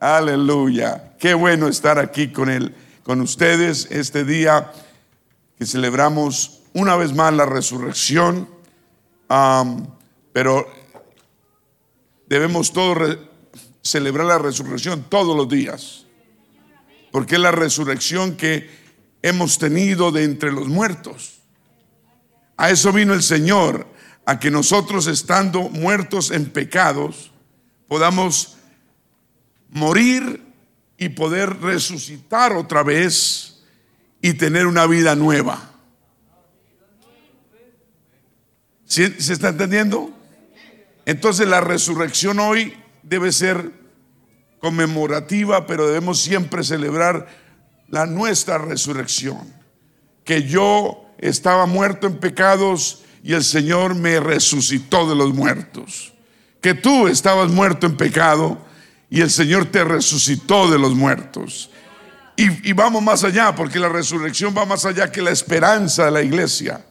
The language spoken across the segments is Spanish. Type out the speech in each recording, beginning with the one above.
Aleluya. Qué bueno estar aquí con él, con ustedes este día que celebramos una vez más la resurrección. pero debemos todos celebrar la resurrección todos los días. Porque es la resurrección que hemos tenido de entre los muertos. A eso vino el Señor, a que nosotros estando muertos en pecados, podamos morir y poder resucitar otra vez y tener una vida nueva. ¿Se está entendiendo? Entonces la resurrección hoy debe ser conmemorativa, pero debemos siempre celebrar la nuestra resurrección. Que yo estaba muerto en pecados y el Señor me resucitó de los muertos. Que tú estabas muerto en pecado y el Señor te resucitó de los muertos. Y, vamos más allá, porque la resurrección va más allá que la esperanza de la iglesia,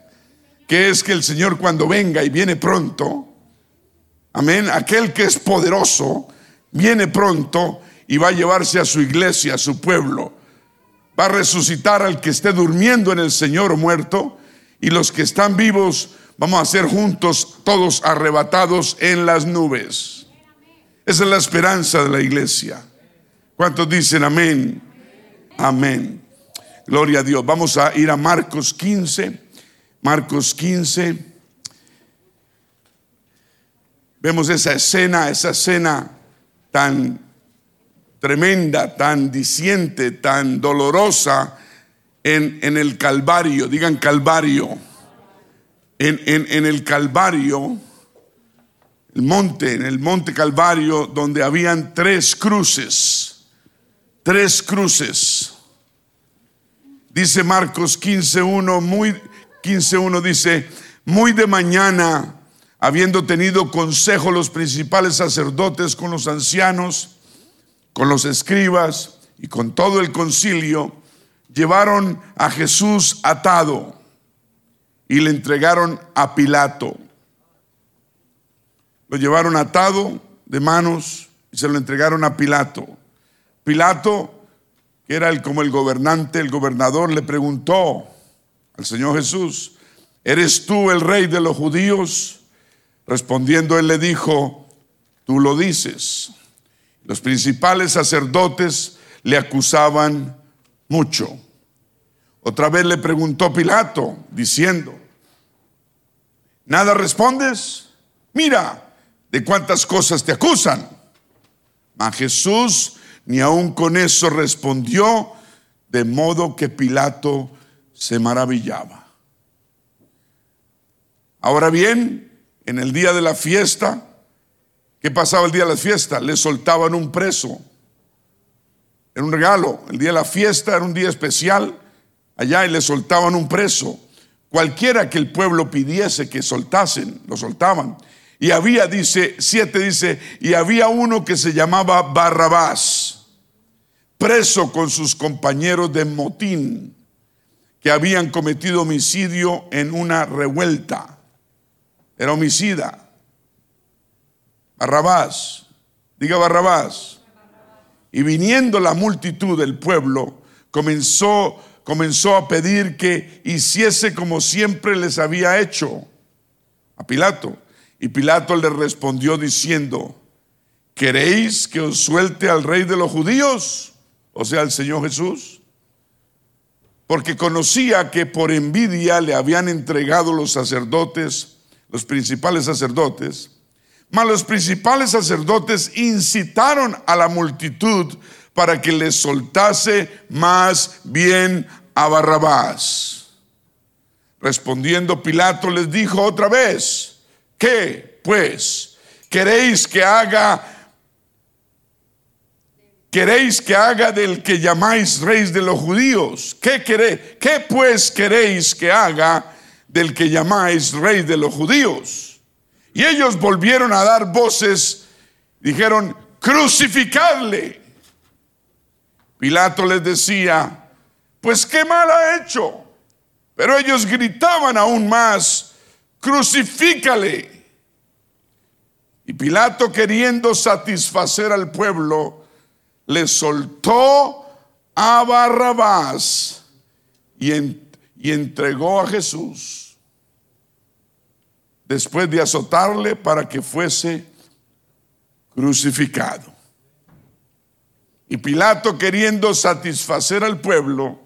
que es que el Señor cuando venga y viene pronto, amén, aquel que es poderoso, viene pronto y va a llevarse a su iglesia, a su pueblo. Va a resucitar al que esté durmiendo en el Señor muerto, y los que están vivos vamos a ser juntos todos arrebatados en las nubes. Esa es la esperanza de la iglesia. ¿Cuántos dicen amén? Amén. Gloria a Dios. Vamos a ir a Marcos 15. Marcos 15. Vemos esa escena, esa escena tan tremenda, tan diciente, tan dolorosa en, en el Calvario. Digan Calvario. En, en, en el Calvario el monte, en el monte Calvario, donde habían tres cruces, tres cruces. Dice Marcos 15.1, muy 15.1 dice, muy de mañana, habiendo tenido consejo los principales sacerdotes con los ancianos, con los escribas y con todo el concilio, llevaron a Jesús atado y le entregaron a Pilato lo llevaron atado de manos y se lo entregaron a Pilato. Pilato, que era el, como el gobernante, el gobernador, le preguntó al Señor Jesús, ¿eres tú el rey de los judíos? Respondiendo él le dijo, tú lo dices. Los principales sacerdotes le acusaban mucho. Otra vez le preguntó Pilato, diciendo, ¿nada respondes? Mira, de cuántas cosas te acusan. Mas Jesús ni aun con eso respondió, de modo que Pilato se maravillaba. Ahora bien, en el día de la fiesta, ¿qué pasaba el día de la fiesta? Le soltaban un preso. Era un regalo. El día de la fiesta era un día especial allá y le soltaban un preso. Cualquiera que el pueblo pidiese que soltasen, lo soltaban. Y había, dice, siete dice, y había uno que se llamaba Barrabás, preso con sus compañeros de motín, que habían cometido homicidio en una revuelta. Era homicida. Barrabás, diga Barrabás. Y viniendo la multitud del pueblo, comenzó, comenzó a pedir que hiciese como siempre les había hecho a Pilato y Pilato le respondió diciendo, ¿queréis que os suelte al rey de los judíos? O sea, al Señor Jesús. Porque conocía que por envidia le habían entregado los sacerdotes, los principales sacerdotes. Mas los principales sacerdotes incitaron a la multitud para que le soltase más bien a Barrabás. Respondiendo Pilato les dijo otra vez, ¿Qué pues queréis que haga? ¿Queréis que haga del que llamáis rey de los judíos? ¿Qué, queréis? ¿Qué pues queréis que haga del que llamáis rey de los judíos? Y ellos volvieron a dar voces, dijeron, crucificarle. Pilato les decía, pues qué mal ha hecho. Pero ellos gritaban aún más, crucifícale. Y Pilato queriendo satisfacer al pueblo, le soltó a Barrabás y, y entregó a Jesús después de azotarle para que fuese crucificado. Y Pilato, queriendo satisfacer al pueblo,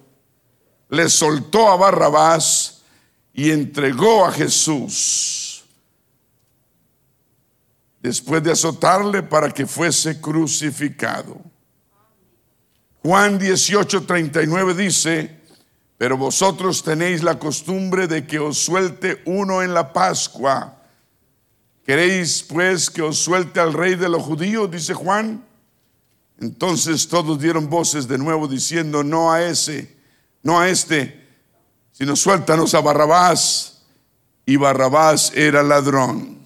le soltó a Barrabás y entregó a Jesús después de azotarle para que fuese crucificado. Juan 18, 39 dice, pero vosotros tenéis la costumbre de que os suelte uno en la Pascua. ¿Queréis pues que os suelte al rey de los judíos? Dice Juan. Entonces todos dieron voces de nuevo diciendo, no a ese, no a este, sino suéltanos a Barrabás. Y Barrabás era ladrón.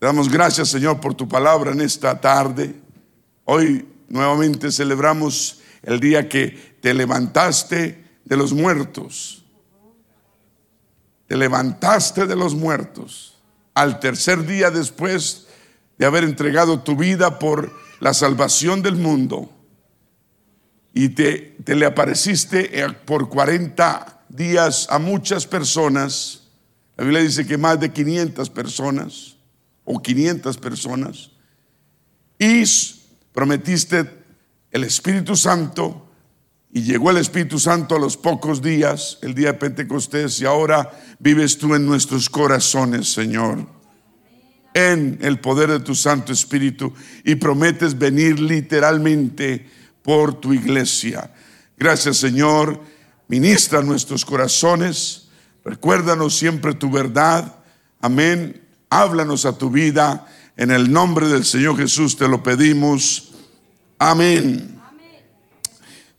Te damos gracias, Señor, por tu palabra en esta tarde. Hoy nuevamente celebramos el día que te levantaste de los muertos. Te levantaste de los muertos. Al tercer día después de haber entregado tu vida por la salvación del mundo y te, te, le apareciste eh, por 40 días a muchas personas. La Biblia dice que más de 500 personas o 500 personas. Y prometiste el Espíritu Santo y llegó el Espíritu Santo a los pocos días, el día de Pentecostés, y ahora vives tú en nuestros corazones, Señor en el poder de tu Santo Espíritu y prometes venir literalmente por tu iglesia. Gracias Señor, ministra nuestros corazones, recuérdanos siempre tu verdad. Amén. Háblanos a tu vida. En el nombre del Señor Jesús te lo pedimos. Amén.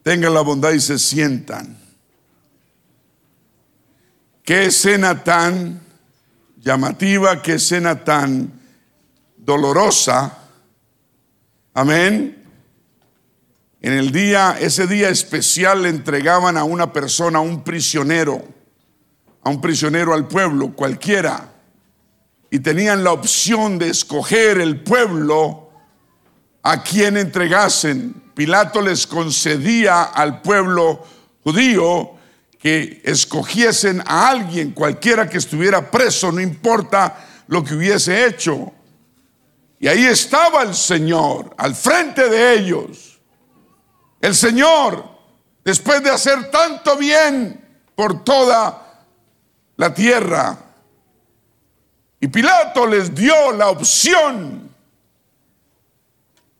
Tengan la bondad y se sientan. Qué escena tan llamativa, qué escena tan dolorosa. Amén. En el día, ese día especial le entregaban a una persona, a un prisionero, a un prisionero al pueblo, cualquiera. Y tenían la opción de escoger el pueblo a quien entregasen. Pilato les concedía al pueblo judío que escogiesen a alguien, cualquiera que estuviera preso, no importa lo que hubiese hecho. Y ahí estaba el Señor, al frente de ellos. El Señor, después de hacer tanto bien por toda la tierra, y Pilato les dio la opción,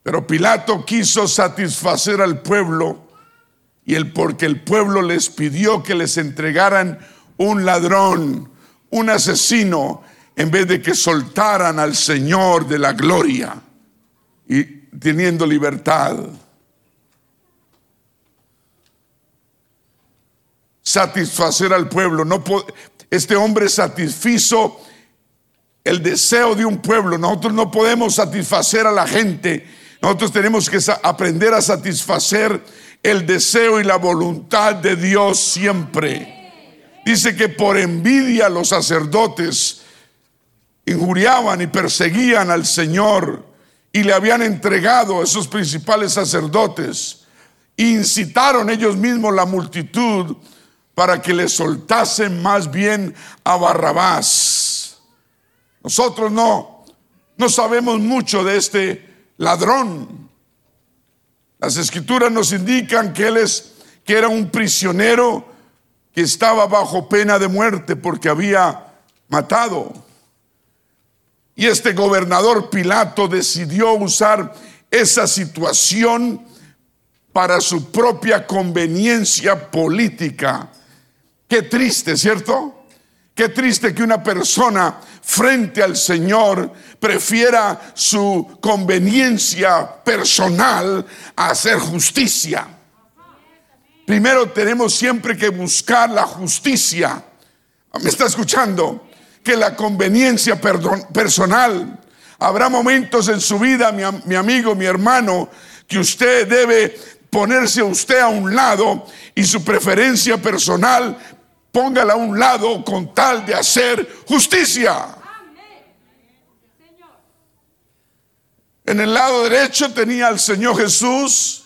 pero Pilato quiso satisfacer al pueblo y el porque el pueblo les pidió que les entregaran un ladrón, un asesino, en vez de que soltaran al Señor de la gloria y teniendo libertad. Satisfacer al pueblo. No este hombre satisfizo el deseo de un pueblo. Nosotros no podemos satisfacer a la gente. Nosotros tenemos que aprender a satisfacer el deseo y la voluntad de Dios siempre. Dice que por envidia los sacerdotes injuriaban y perseguían al Señor y le habían entregado a esos principales sacerdotes. Incitaron ellos mismos la multitud para que le soltasen más bien a Barrabás. Nosotros no, no sabemos mucho de este ladrón, las escrituras nos indican que él es que era un prisionero que estaba bajo pena de muerte porque había matado. Y este gobernador Pilato decidió usar esa situación para su propia conveniencia política. Qué triste, ¿cierto? Qué triste que una persona frente al Señor prefiera su conveniencia personal a hacer justicia. Primero tenemos siempre que buscar la justicia. ¿Me está escuchando? Que la conveniencia personal. Habrá momentos en su vida, mi, mi amigo, mi hermano, que usted debe ponerse usted a un lado y su preferencia personal póngala a un lado con tal de hacer justicia. En el lado derecho tenía al Señor Jesús,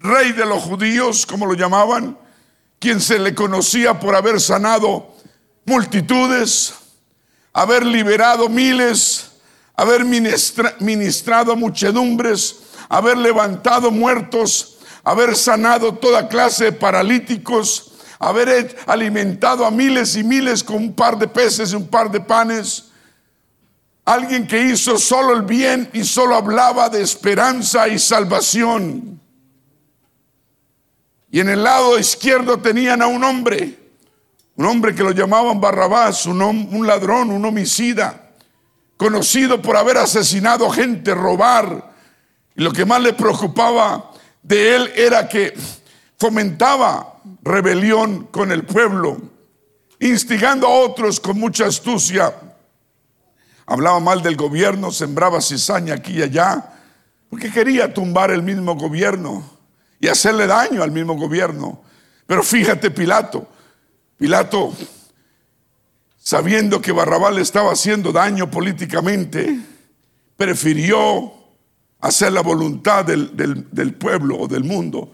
rey de los judíos, como lo llamaban, quien se le conocía por haber sanado multitudes, haber liberado miles, haber ministrado muchedumbres, haber levantado muertos, haber sanado toda clase de paralíticos, haber alimentado a miles y miles con un par de peces y un par de panes. Alguien que hizo solo el bien y solo hablaba de esperanza y salvación. Y en el lado izquierdo tenían a un hombre, un hombre que lo llamaban Barrabás, un, ladrón, un homicida, conocido por haber asesinado gente, robar. Y lo que más le preocupaba de él era que fomentaba rebelión con el pueblo, instigando a otros con mucha astucia. Hablaba mal del gobierno, sembraba cizaña aquí y allá, porque quería tumbar el mismo gobierno y hacerle daño al mismo gobierno. Pero fíjate, Pilato, Pilato, sabiendo que Barrabás le estaba haciendo daño políticamente, prefirió hacer la voluntad del, del pueblo o del mundo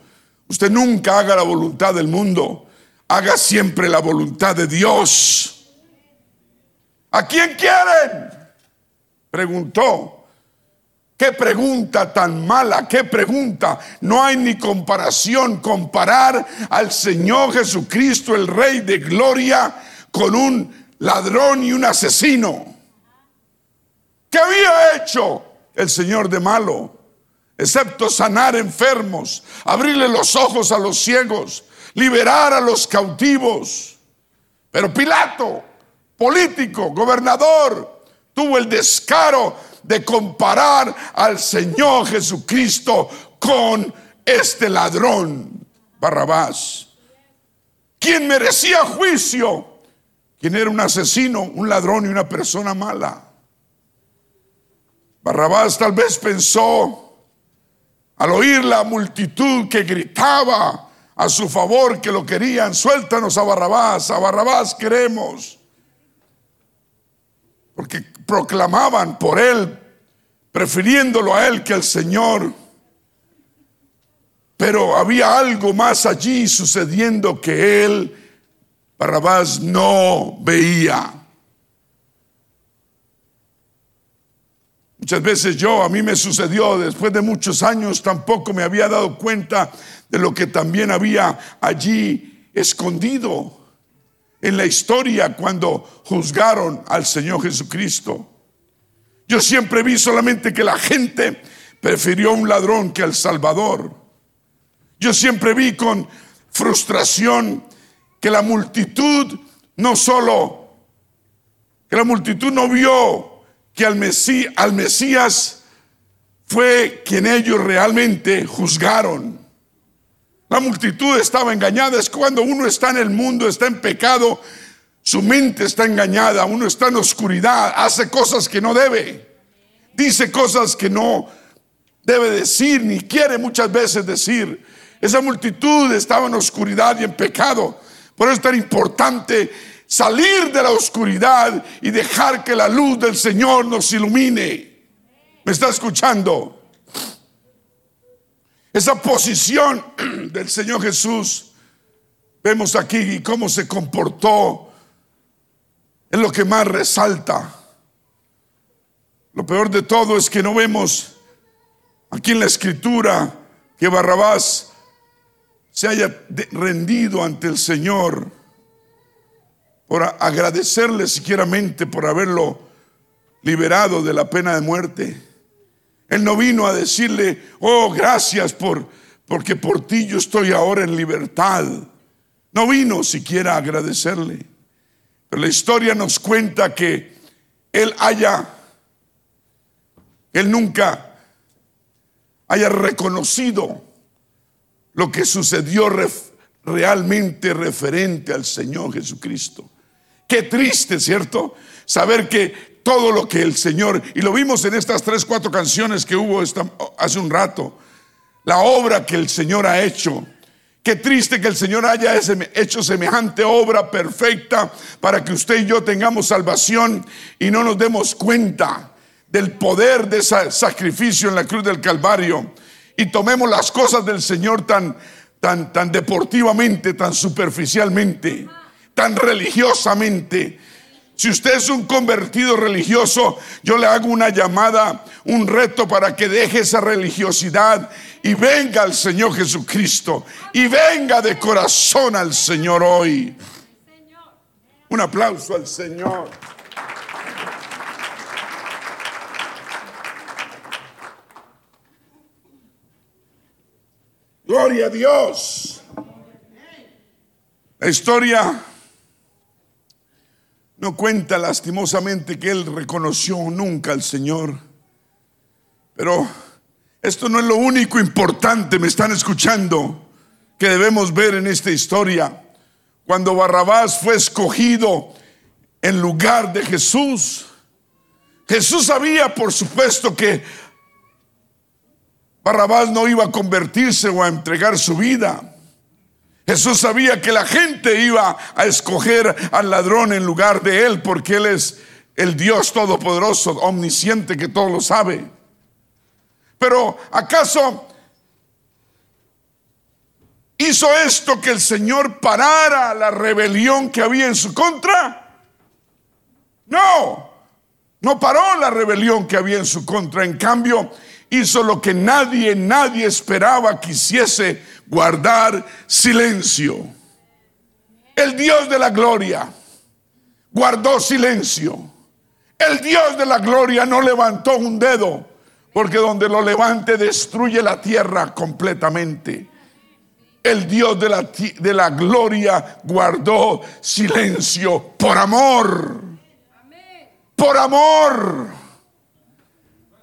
Usted nunca haga la voluntad del mundo, haga siempre la voluntad de Dios. ¿A quién quieren? Preguntó. Qué pregunta tan mala, qué pregunta. No hay ni comparación comparar al Señor Jesucristo, el Rey de Gloria, con un ladrón y un asesino. ¿Qué había hecho el Señor de malo? Excepto sanar enfermos, abrirle los ojos a los ciegos, liberar a los cautivos. Pero Pilato, político, gobernador, tuvo el descaro de comparar al Señor Jesucristo con este ladrón, Barrabás, quien merecía juicio, quien era un asesino, un ladrón y una persona mala. Barrabás tal vez pensó, al oír la multitud que gritaba a su favor que lo querían, suéltanos a Barrabás, a Barrabás queremos. Porque proclamaban por él, prefiriéndolo a él que al Señor. Pero había algo más allí sucediendo que él, Barrabás, no veía. Muchas veces yo, a mí me sucedió, después de muchos años, tampoco me había dado cuenta de lo que también había allí escondido en la historia cuando juzgaron al Señor Jesucristo. Yo siempre vi solamente que la gente prefirió a un ladrón que al Salvador. Yo siempre vi con frustración que la multitud no solo, que la multitud no vio que al, Mesías, fue quien ellos realmente juzgaron. La multitud estaba engañada. Es cuando uno está en el mundo, está en pecado, su mente está engañada, uno está en oscuridad, hace cosas que no debe, dice cosas que no debe decir, ni quiere muchas veces decir. Esa multitud estaba en oscuridad y en pecado. Por eso es tan importante salir de la oscuridad y dejar que la luz del Señor nos ilumine. ¿Me está escuchando? Esa posición del Señor Jesús, vemos aquí cómo se comportó, es lo que más resalta. Lo peor de todo es que no vemos aquí en la escritura que Barrabás se haya rendido ante el Señor por agradecerle siquieramente por haberlo liberado de la pena de muerte. Él no vino a decirle, oh, gracias por, porque por ti yo estoy ahora en libertad. No vino siquiera a agradecerle. Pero la historia nos cuenta que él haya, él nunca haya reconocido lo que sucedió realmente referente al Señor Jesucristo. Qué triste, ¿cierto? Saber que todo lo que el Señor, y lo vimos en estas tres, cuatro canciones que hubo hace un rato, la obra que el Señor ha hecho. Qué triste que el Señor haya hecho semejante obra perfecta para que usted y yo tengamos salvación y no nos demos cuenta del poder de ese sacrificio en la cruz del Calvario y tomemos las cosas del Señor tan, tan, tan deportivamente, tan superficialmente, tan religiosamente. Si usted es un convertido religioso, yo le hago una llamada, un reto para que deje esa religiosidad y venga al Señor Jesucristo y venga de corazón al Señor hoy. Un aplauso al Señor. Gloria a Dios. La historia no cuenta lastimosamente que él reconoció nunca al Señor. Pero esto no es lo único importante, me están escuchando, que debemos ver en esta historia. Cuando Barrabás fue escogido en lugar de Jesús, Jesús sabía, por supuesto, que Barrabás no iba a convertirse o a entregar su vida. Jesús sabía que la gente iba a escoger al ladrón en lugar de él porque él es el Dios todopoderoso, omnisciente que todo lo sabe. Pero ¿acaso hizo esto que el Señor parara la rebelión que había en su contra? No, no paró la rebelión que había en su contra. En cambio, hizo lo que nadie, nadie esperaba que hiciese, guardar silencio. El Dios de la gloria guardó silencio. El Dios de la gloria no levantó un dedo, porque donde lo levante destruye la tierra completamente. El Dios de la, de la gloria guardó silencio por amor. Por amor.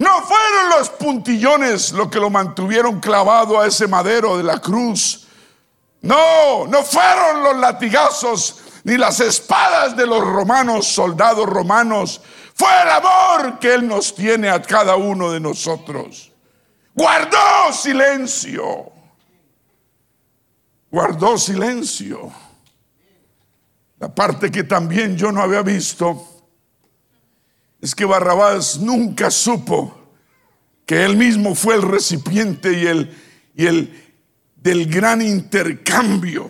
No fueron los puntillones lo que lo mantuvieron clavado a ese madero de la cruz. No, no fueron los latigazos ni las espadas de los romanos, soldados romanos. Fue el amor que Él nos tiene a cada uno de nosotros. Guardó silencio. Guardó silencio. La parte que también yo no había visto es que Barrabás nunca supo que él mismo fue el recipiente y el, y el del gran intercambio.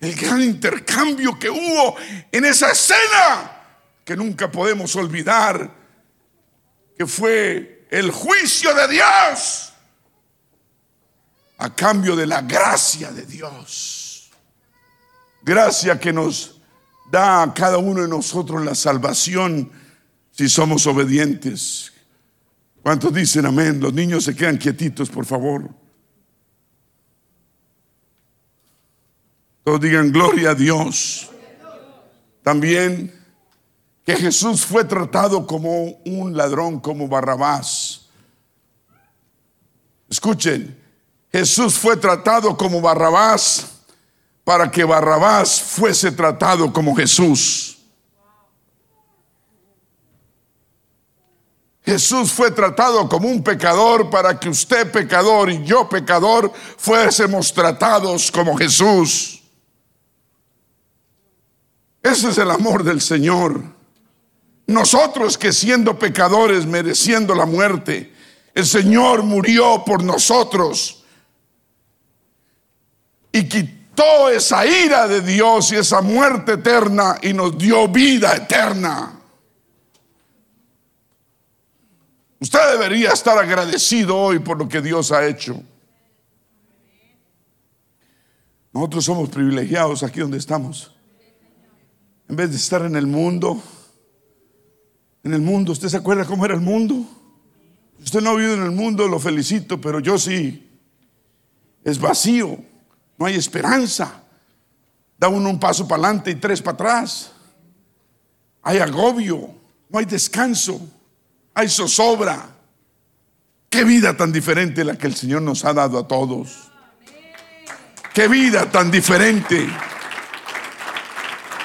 El gran intercambio que hubo en esa escena que nunca podemos olvidar, que fue el juicio de Dios a cambio de la gracia de Dios. Gracia que nos da a cada uno de nosotros la salvación si somos obedientes. ¿Cuántos dicen amén? Los niños se quedan quietitos, por favor. Todos digan gloria a Dios. También que Jesús fue tratado como un ladrón, como Barrabás. Escuchen, Jesús fue tratado como Barrabás para que Barrabás fuese tratado como Jesús. Jesús fue tratado como un pecador para que usted pecador y yo pecador fuésemos tratados como Jesús. Ese es el amor del Señor. Nosotros que siendo pecadores mereciendo la muerte, el Señor murió por nosotros y quitó esa ira de Dios y esa muerte eterna y nos dio vida eterna. Usted debería estar agradecido hoy por lo que Dios ha hecho. Nosotros somos privilegiados aquí donde estamos. En vez de estar en el mundo, en el mundo, ¿usted se acuerda cómo era el mundo? Usted no ha vivido en el mundo, lo felicito, pero yo sí. Es vacío, no hay esperanza. Da uno un paso para adelante y tres para atrás. Hay agobio, no hay descanso hay zozobra. Qué vida tan diferente la que el Señor nos ha dado a todos. Qué vida tan diferente.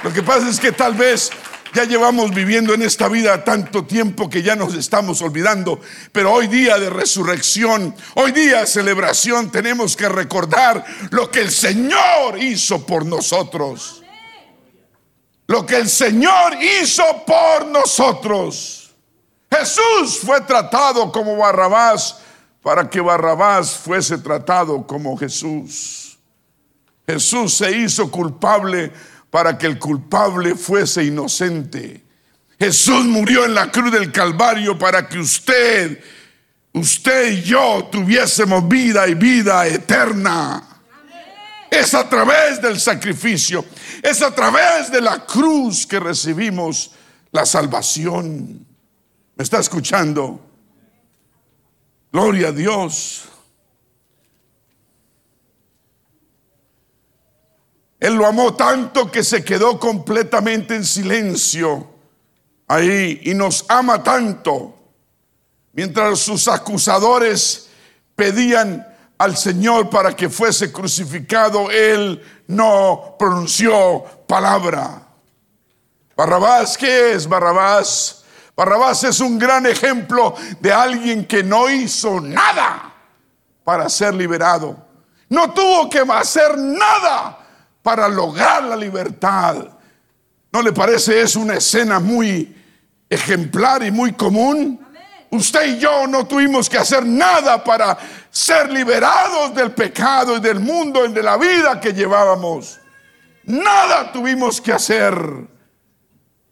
Lo que pasa es que tal vez ya llevamos viviendo en esta vida tanto tiempo que ya nos estamos olvidando, pero hoy día de resurrección, hoy día de celebración, tenemos que recordar lo que el Señor hizo por nosotros. Lo que el Señor hizo por nosotros. Jesús fue tratado como Barrabás para que Barrabás fuese tratado como Jesús. Jesús se hizo culpable para que el culpable fuese inocente. Jesús murió en la cruz del Calvario para que usted, usted y yo tuviésemos vida y vida eterna. Es a través del sacrificio, es a través de la cruz que recibimos la salvación. ¿Me está escuchando? Gloria a Dios. Él lo amó tanto que se quedó completamente en silencio ahí y nos ama tanto. Mientras sus acusadores pedían al Señor para que fuese crucificado, Él no pronunció palabra. Barrabás, ¿qué es Barrabás? Barrabás es un gran ejemplo de alguien que no hizo nada para ser liberado. No tuvo que hacer nada para lograr la libertad. ¿No le parece es una escena muy ejemplar y muy común? Usted y yo no tuvimos que hacer nada para ser liberados del pecado y del mundo y de la vida que llevábamos. Nada tuvimos que hacer.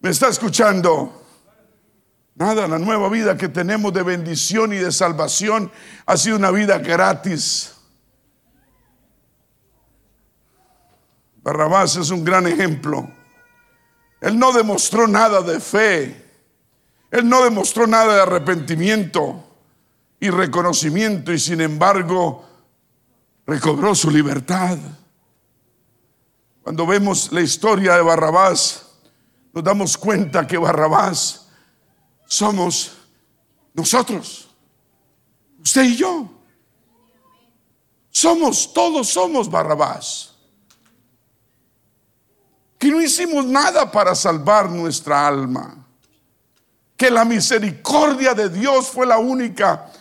¿Me está escuchando? Nada, la nueva vida que tenemos de bendición y de salvación ha sido una vida gratis. Barrabás es un gran ejemplo. Él no demostró nada de fe. Él no demostró nada de arrepentimiento y reconocimiento y sin embargo recobró su libertad. Cuando vemos la historia de Barrabás, nos damos cuenta que Barrabás somos nosotros, usted y yo. Somos, todos somos Barrabás. Que no hicimos nada para salvar nuestra alma. Que la misericordia de Dios fue la única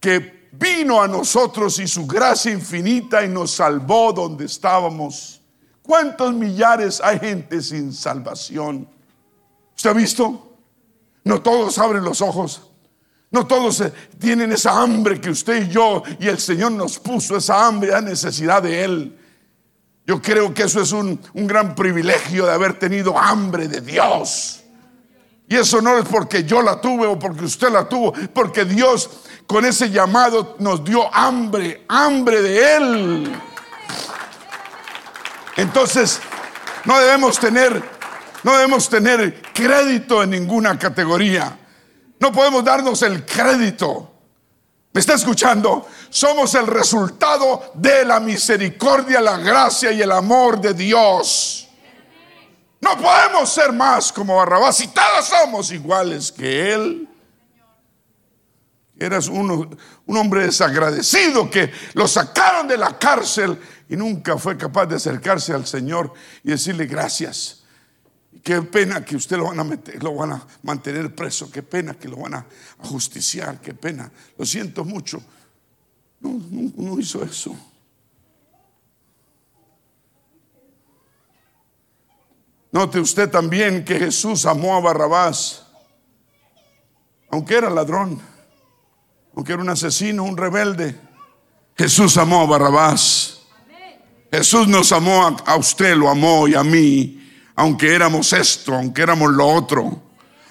que vino a nosotros y su gracia infinita y nos salvó donde estábamos. ¿Cuántos millares hay gente sin salvación? ¿Usted ha visto? No todos abren los ojos. No todos eh, tienen esa hambre que usted y yo y el Señor nos puso, esa hambre, esa necesidad de Él. Yo creo que eso es un, un gran privilegio de haber tenido hambre de Dios. Y eso no es porque yo la tuve o porque usted la tuvo, porque Dios con ese llamado nos dio hambre, hambre de Él. Entonces, no debemos tener no debemos tener crédito en ninguna categoría. No podemos darnos el crédito. ¿Me está escuchando? Somos el resultado de la misericordia, la gracia y el amor de Dios. No podemos ser más como Barrabás y todos somos iguales que Él. Eras un hombre desagradecido que lo sacaron de la cárcel y nunca fue capaz de acercarse al Señor y decirle gracias. Qué pena que usted lo van a meter, lo van a mantener preso, qué pena que lo van a justiciar, qué pena. Lo siento mucho. No, hizo eso. Note usted también que Jesús amó a Barrabás, aunque era ladrón, aunque era un asesino, un rebelde. Jesús amó a Barrabás. Jesús nos amó a usted, lo amó y a mí aunque éramos esto, aunque éramos lo otro,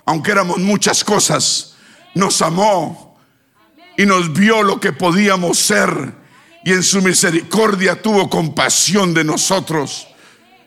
aunque éramos muchas cosas, nos amó y nos vio lo que podíamos ser y en su misericordia tuvo compasión de nosotros.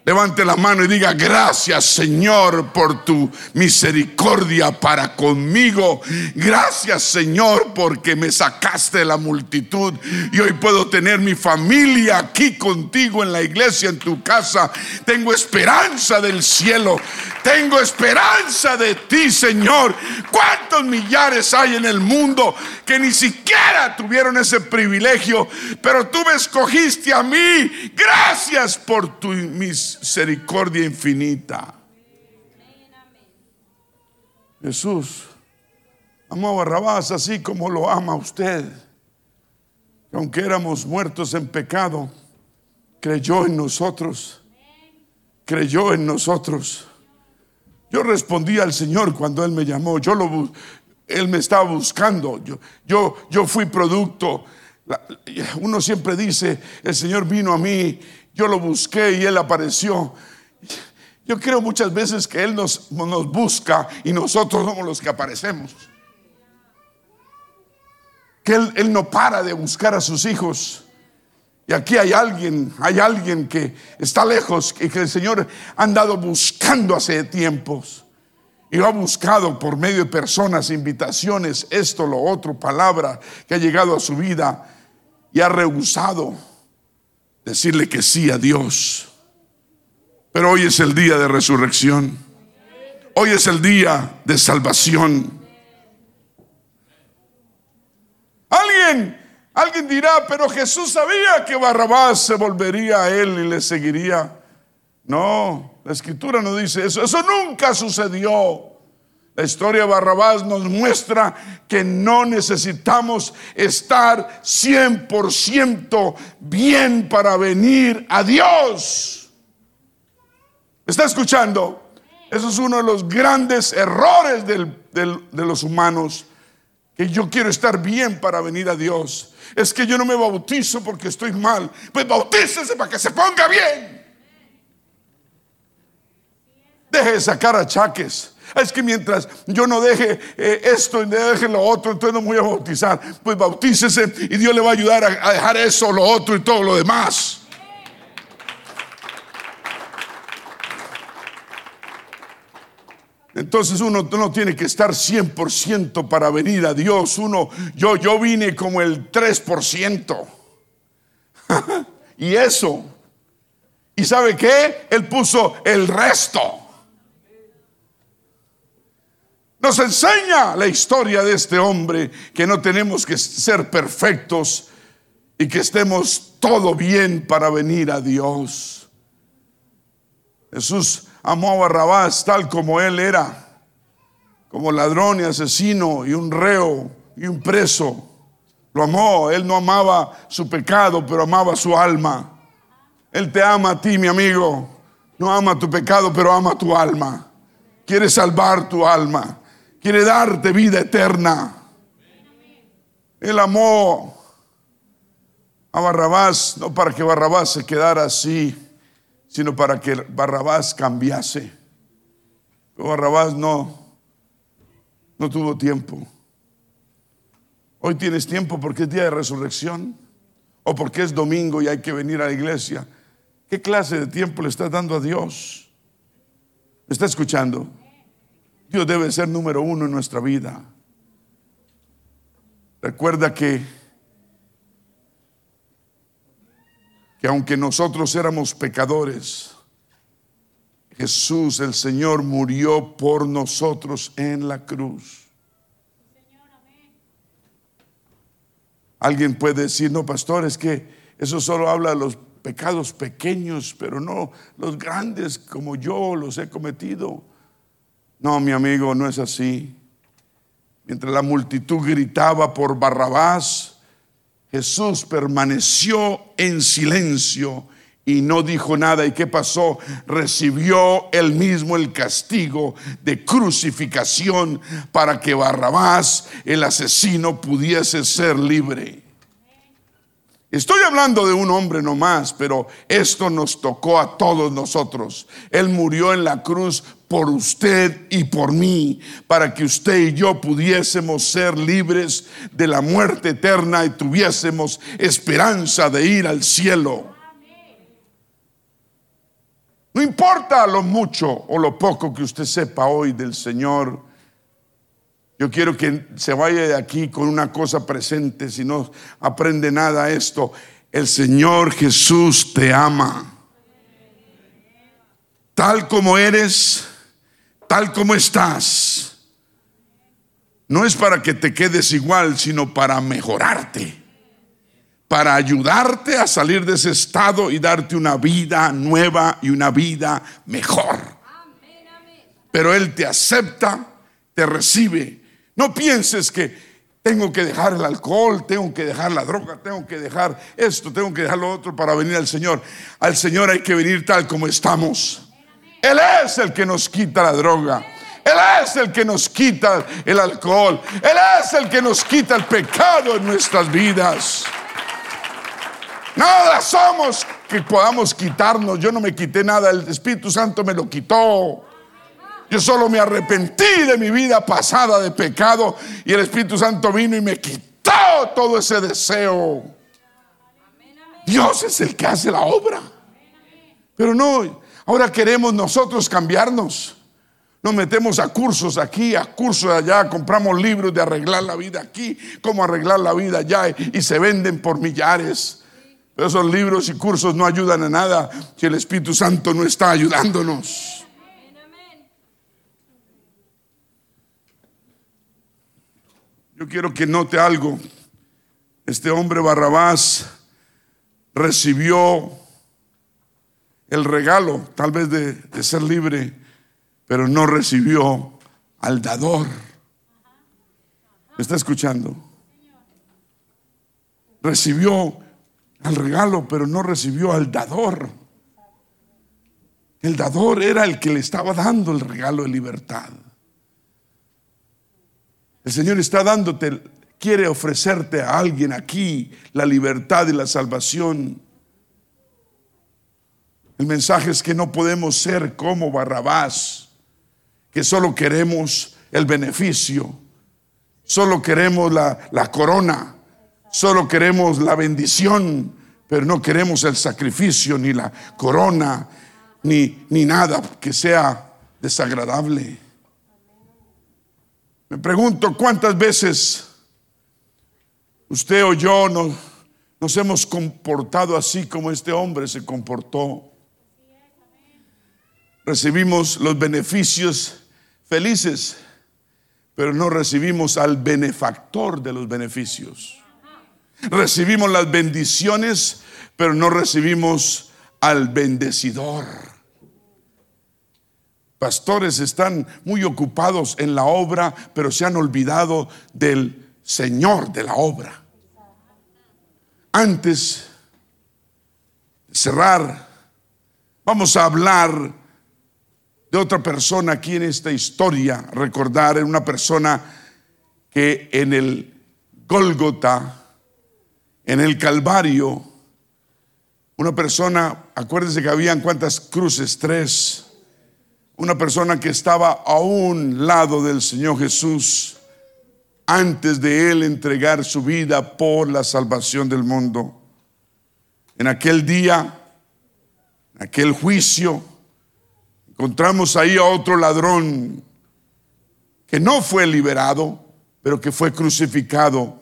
Levante la mano y diga, gracias Señor por tu misericordia para conmigo. Gracias Señor porque me sacaste de la multitud y hoy puedo tener mi familia aquí contigo en la iglesia, en tu casa. Tengo esperanza del cielo. Tengo esperanza de ti Señor. ¿Cuántos millares hay en el mundo que ni siquiera tuvieron ese privilegio? Pero tú me escogiste a mí. Gracias por tu misericordia misericordia infinita. Jesús amó a Barrabás así como lo ama usted. Aunque éramos muertos en pecado, creyó en nosotros. Creyó en nosotros. Yo respondí al Señor cuando Él me llamó. Yo lo, Él me estaba buscando. Yo, yo, yo fui producto. Uno siempre dice, el Señor vino a mí, yo lo busqué y Él apareció. Yo creo muchas veces que Él nos, busca y nosotros somos los que aparecemos. Que él, él no para de buscar a sus hijos. Y aquí hay alguien, hay alguien que está lejos y que el Señor ha andado buscando hace tiempos. Y lo ha buscado por medio de personas, invitaciones, esto, lo otro, palabra que ha llegado a su vida y ha rehusado decirle que sí a Dios. Pero hoy es el día de resurrección. Hoy es el día de salvación. Alguien, alguien dirá, pero Jesús sabía que Barrabás se volvería a él y le seguiría. No, la escritura no dice eso. Eso nunca sucedió. La historia de Barrabás nos muestra que no necesitamos estar 100% bien para venir a Dios. ¿Está escuchando? Eso es uno de los grandes errores de los humanos. Que yo quiero estar bien para venir a Dios. Es que yo no me bautizo porque estoy mal. Pues bautícese para que se ponga bien. Deje de sacar achaques. Es que mientras yo no deje eh, esto y deje lo otro, entonces no me voy a bautizar. Pues bautícese y Dios le va a ayudar a dejar eso, lo otro y todo lo demás. Entonces uno no tiene que estar 100% para venir a Dios. Uno, yo, yo vine como el 3%. y eso. ¿Y sabe qué? Él puso el resto. Nos enseña la historia de este hombre que no tenemos que ser perfectos y que estemos todo bien para venir a Dios. Jesús amó a Barrabás tal como él era, como ladrón y asesino y un reo y un preso. Lo amó, él no amaba su pecado, pero amaba su alma. Él te ama a ti, mi amigo. No ama tu pecado, pero ama tu alma. Quiere salvar tu alma. Quiere darte vida eterna. Él amó a Barrabás, no para que Barrabás se quedara así sino para que Barrabás cambiase. Pero Barrabás no, no tuvo tiempo. Hoy tienes tiempo porque es día de resurrección o porque es domingo y hay que venir a la iglesia. ¿Qué clase de tiempo le estás dando a Dios? ¿Me está escuchando? Dios debe ser número uno en nuestra vida. Recuerda que que aunque nosotros éramos pecadores, Jesús el Señor murió por nosotros en la cruz. Alguien puede decir, no, pastor, es que eso solo habla de los pecados pequeños, pero no los grandes como yo los he cometido. No, mi amigo, no es así. Mientras la multitud gritaba por Barrabás, Jesús permaneció en silencio y no dijo nada. ¿Y qué pasó? Recibió él mismo el castigo de crucificación para que Barrabás, el asesino, pudiese ser libre. Estoy hablando de un hombre nomás, pero esto nos tocó a todos nosotros. Él murió en la cruz por usted y por mí, para que usted y yo pudiésemos ser libres de la muerte eterna y tuviésemos esperanza de ir al cielo. No importa lo mucho o lo poco que usted sepa hoy del Señor, yo quiero que se vaya de aquí con una cosa presente, si no aprende nada esto. El Señor Jesús te ama. Tal como eres, tal como estás. No es para que te quedes igual, sino para mejorarte. Para ayudarte a salir de ese estado y darte una vida nueva y una vida mejor. Pero Él te acepta, te recibe no pienses que tengo que dejar el alcohol, tengo que dejar la droga, tengo que dejar esto, tengo que dejar lo otro para venir al Señor. Al Señor hay que venir tal como estamos. Él es el que nos quita la droga. Él es el que nos quita el alcohol. Él es el que nos quita el pecado en nuestras vidas. Nada somos que podamos quitarnos. Yo no me quité nada, el Espíritu Santo me lo quitó. Yo solo me arrepentí de mi vida pasada de pecado y el Espíritu Santo vino y me quitó todo ese deseo. Dios es el que hace la obra. Pero no, ahora queremos nosotros cambiarnos. Nos metemos a cursos aquí, a cursos allá, compramos libros de arreglar la vida aquí, cómo arreglar la vida allá y se venden por millares. Pero esos libros y cursos no ayudan a nada si el Espíritu Santo no está ayudándonos. Yo quiero que note algo. Este hombre Barrabás recibió el regalo, tal vez de, ser libre pero no recibió al dador. ¿Me está escuchando? Recibió al regalo, pero no recibió al dador. El dador era el que le estaba dando el regalo de libertad. El Señor está dándote, quiere ofrecerte a alguien aquí la libertad y la salvación. El mensaje es que no podemos ser como Barrabás que solo queremos el beneficio, solo queremos la, la corona, solo queremos la bendición, pero no queremos el sacrificio, ni la corona, ni, ni nada que sea desagradable. Me pregunto cuántas veces usted o yo nos, nos hemos comportado así como este hombre se comportó. Recibimos los beneficios felices, pero no recibimos al benefactor de los beneficios. Recibimos las bendiciones, pero no recibimos al bendecidor. Pastores están muy ocupados en la obra, pero se han olvidado del Señor de la obra. Antes de cerrar, vamos a hablar de otra persona aquí en esta historia, recordar en una persona que en el Gólgota, en el Calvario, una persona, acuérdense que habían cuántas cruces, tres, una persona que estaba a un lado del Señor Jesús antes de él entregar su vida por la salvación del mundo. En aquel día, en aquel juicio, encontramos ahí a otro ladrón que no fue liberado, pero que fue crucificado.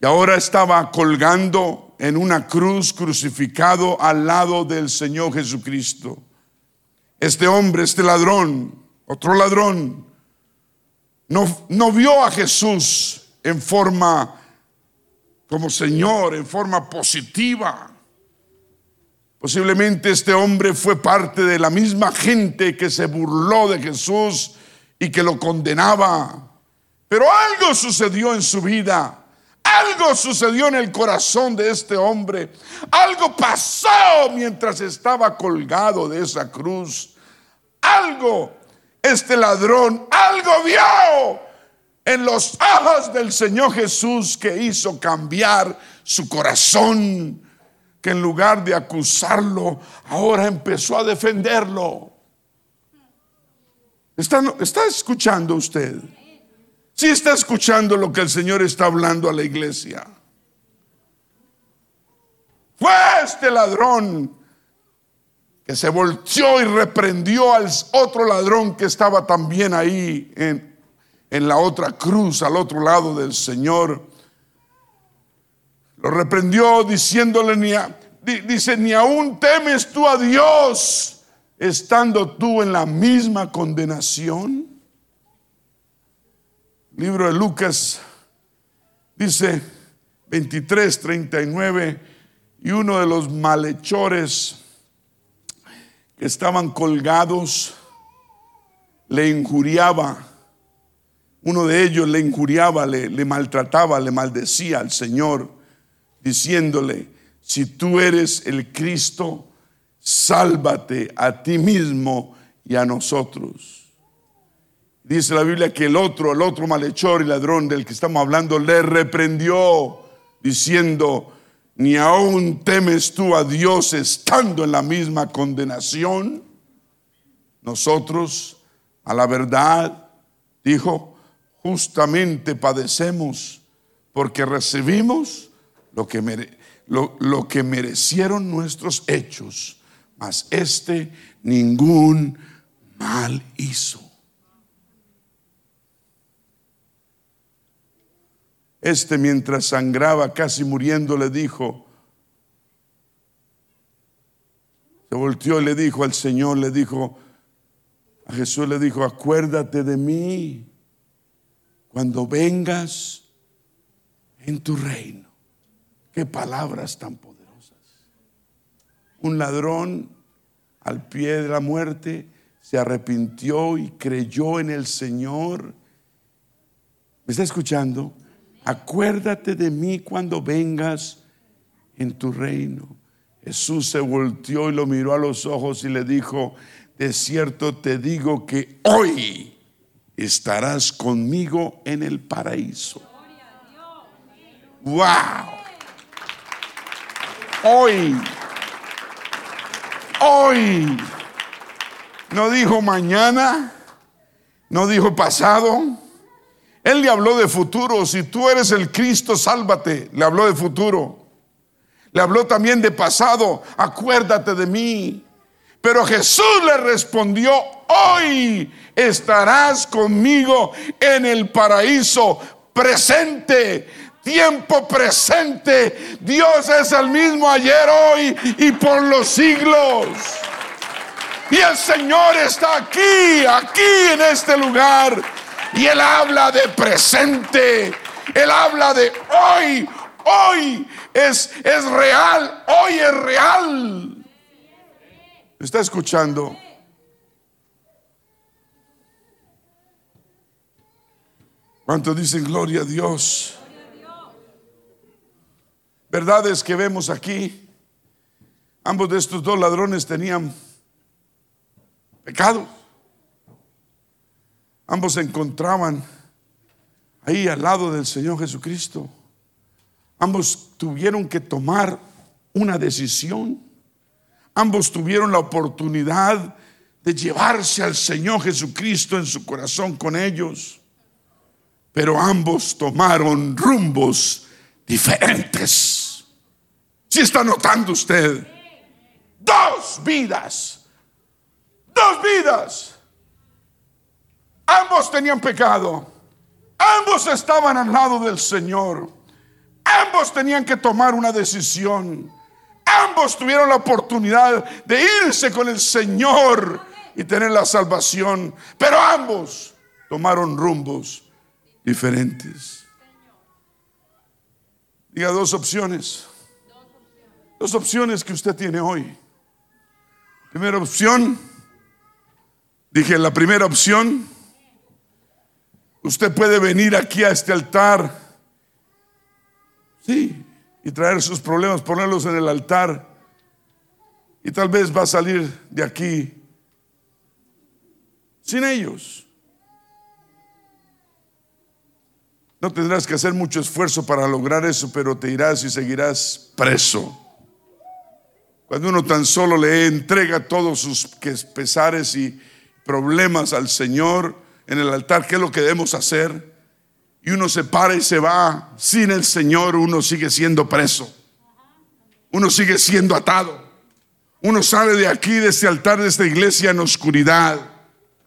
Y ahora estaba colgando en una cruz crucificado al lado del Señor Jesucristo. Este hombre, este ladrón, otro ladrón, no, no vio a Jesús en forma como Señor, en forma positiva. Posiblemente este hombre fue parte de la misma gente que se burló de Jesús y que lo condenaba. Pero algo sucedió en su vida. Algo sucedió en el corazón de este hombre. Algo pasó mientras estaba colgado de esa cruz. Algo, este ladrón, algo vio en los ojos del Señor Jesús que hizo cambiar su corazón que en lugar de acusarlo, ahora empezó a defenderlo. ¿Está, está escuchando usted? Sí está escuchando lo que el Señor está hablando a la iglesia. Fue este ladrón que se volteó y reprendió al otro ladrón que estaba también ahí en, en la otra cruz, al otro lado del Señor. Lo reprendió diciéndole, ni dice, ni aún temes tú a Dios estando tú en la misma condenación. Libro de Lucas dice 23, 39, y uno de los malhechores que estaban colgados le injuriaba. Uno de ellos le injuriaba, le, le maltrataba, le maldecía al Señor diciéndole, si tú eres el Cristo, sálvate a ti mismo y a nosotros. Dice la Biblia que el otro, el otro malhechor y ladrón del que estamos hablando, le reprendió diciendo, ni aún temes tú a Dios estando en la misma condenación. Nosotros, a la verdad, dijo, justamente padecemos porque recibimos lo que, merecieron nuestros hechos, mas este ningún mal hizo. Este mientras sangraba casi muriendo le dijo, se volteó y le dijo al Señor, le dijo, a Jesús le dijo, acuérdate de mí cuando vengas en tu reino. Qué palabras tan poderosas. Un ladrón al pie de la muerte se arrepintió y creyó en el Señor. ¿Me está escuchando? Acuérdate de mí cuando vengas en tu reino. Jesús se volteó y lo miró a los ojos y le dijo, de cierto te digo que hoy estarás conmigo en el paraíso. ¡Wow! Hoy, hoy, no dijo mañana, no dijo pasado, él le habló de futuro. Si tú eres el Cristo, sálvate. Le habló de futuro. Le habló también de pasado. Acuérdate de mí. Pero Jesús le respondió, hoy estarás conmigo en el paraíso presente. Tiempo presente. Dios es el mismo ayer, hoy y por los siglos. Y el Señor está aquí, aquí en este lugar. Y Él habla de presente. Él habla de hoy. Hoy es, es real. Hoy es real. ¿Está escuchando? ¿Cuántos dicen gloria a Dios? Verdades que vemos aquí. Ambos de estos dos ladrones tenían pecado. Ambos se encontraban ahí al lado del Señor Jesucristo. Ambos tuvieron que tomar una decisión. Ambos tuvieron la oportunidad de llevarse al Señor Jesucristo en su corazón con ellos. Pero ambos tomaron rumbos diferentes. Si está notando usted, dos vidas, dos vidas Ambos tenían pecado. Ambos estaban al lado del Señor. Ambos tenían que tomar una decisión. Ambos tuvieron la oportunidad de irse con el Señor y tener la salvación. Pero ambos tomaron rumbos diferentes. Diga dos opciones. Dos opciones que usted tiene hoy. Primera opción. Dije la primera opción Usted puede venir aquí a este altar, sí, y traer sus problemas, ponerlos en el altar. Y tal vez va a salir de aquí sin ellos. No tendrás que hacer mucho esfuerzo para lograr eso, pero te irás y seguirás preso. Cuando uno tan solo le entrega todos sus pesares y problemas al Señor, en el altar qué es lo que debemos hacer y uno se para y se va sin el Señor, uno sigue siendo preso. Uno sigue siendo atado. Uno sale de aquí, de este altar, de esta iglesia en oscuridad.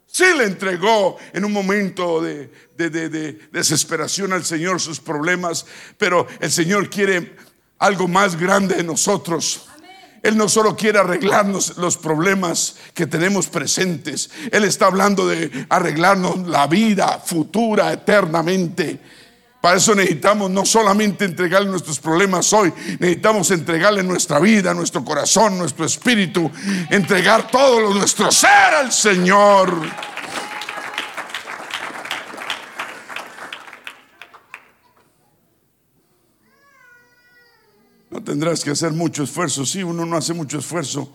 Sí le entregó en un momento de, de, desesperación al Señor sus problemas, pero el Señor quiere algo más grande de nosotros. Él no solo quiere arreglarnos los problemas que tenemos presentes, Él está hablando de arreglarnos la vida futura eternamente. Para eso necesitamos no solamente entregarle nuestros problemas hoy, necesitamos entregarle nuestra vida, nuestro corazón, nuestro espíritu, entregar todo nuestro ser al Señor. No tendrás que hacer mucho esfuerzo. Sí, uno no hace mucho esfuerzo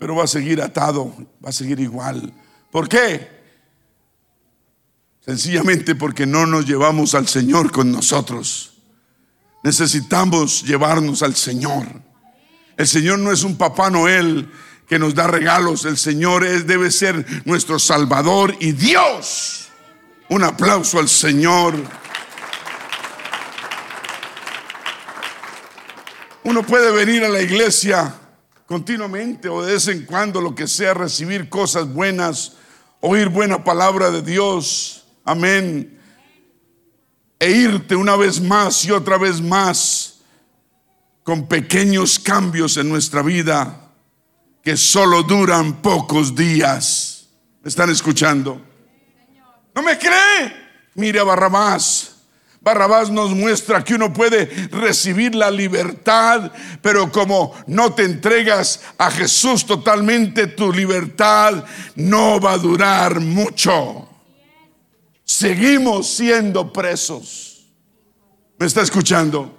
pero va a seguir atado, va a seguir igual. ¿Por qué? Sencillamente porque no nos llevamos al Señor con nosotros. Necesitamos llevarnos al Señor. El Señor no es un Papá Noel que nos da regalos. El Señor es, debe ser nuestro Salvador y Dios. Un aplauso al Señor. Uno puede venir a la iglesia continuamente o de vez en cuando, lo que sea, recibir cosas buenas, oír buena palabra de Dios. Amén. E irte una vez más y otra vez más con pequeños cambios en nuestra vida que solo duran pocos días. ¿Me están escuchando? ¿No me cree? Mire a Barrabás. Barrabás nos muestra que uno puede recibir la libertad, pero como no te entregas a Jesús totalmente, tu libertad no va a durar mucho. Seguimos siendo presos. ¿Me está escuchando?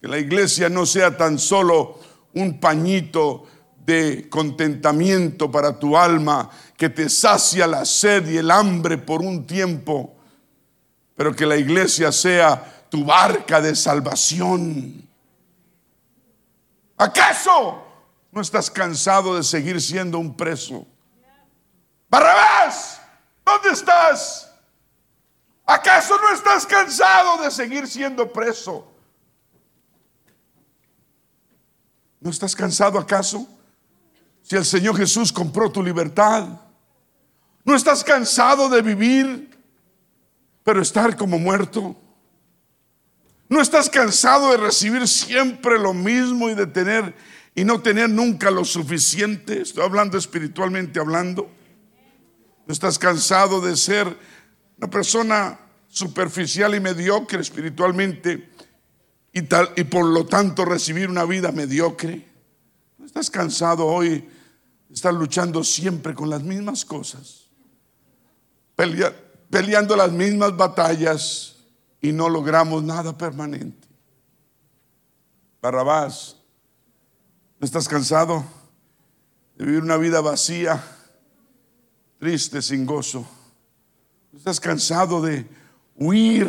Que la iglesia no sea tan solo un pañito de contentamiento para tu alma que te sacia la sed y el hambre por un tiempo pero que la iglesia sea tu barca de salvación. ¿Acaso no estás cansado de seguir siendo un preso? Barrabás, ¿dónde estás? ¿Acaso no estás cansado de seguir siendo preso? ¿No estás cansado acaso? Si el Señor Jesús compró tu libertad, ¿no estás cansado de vivir pero estar como muerto. ¿No estás cansado de recibir siempre lo mismo y de tener y no tener nunca lo suficiente? Estoy hablando espiritualmente hablando. ¿No estás cansado de ser una persona superficial y mediocre espiritualmente y, tal, y por lo tanto recibir una vida mediocre? ¿No estás cansado hoy de estar luchando siempre con las mismas cosas? Peleando las mismas batallas y no logramos nada permanente. Barrabás, ¿no estás cansado de vivir una vida vacía, triste, sin gozo? ¿No estás cansado de huir,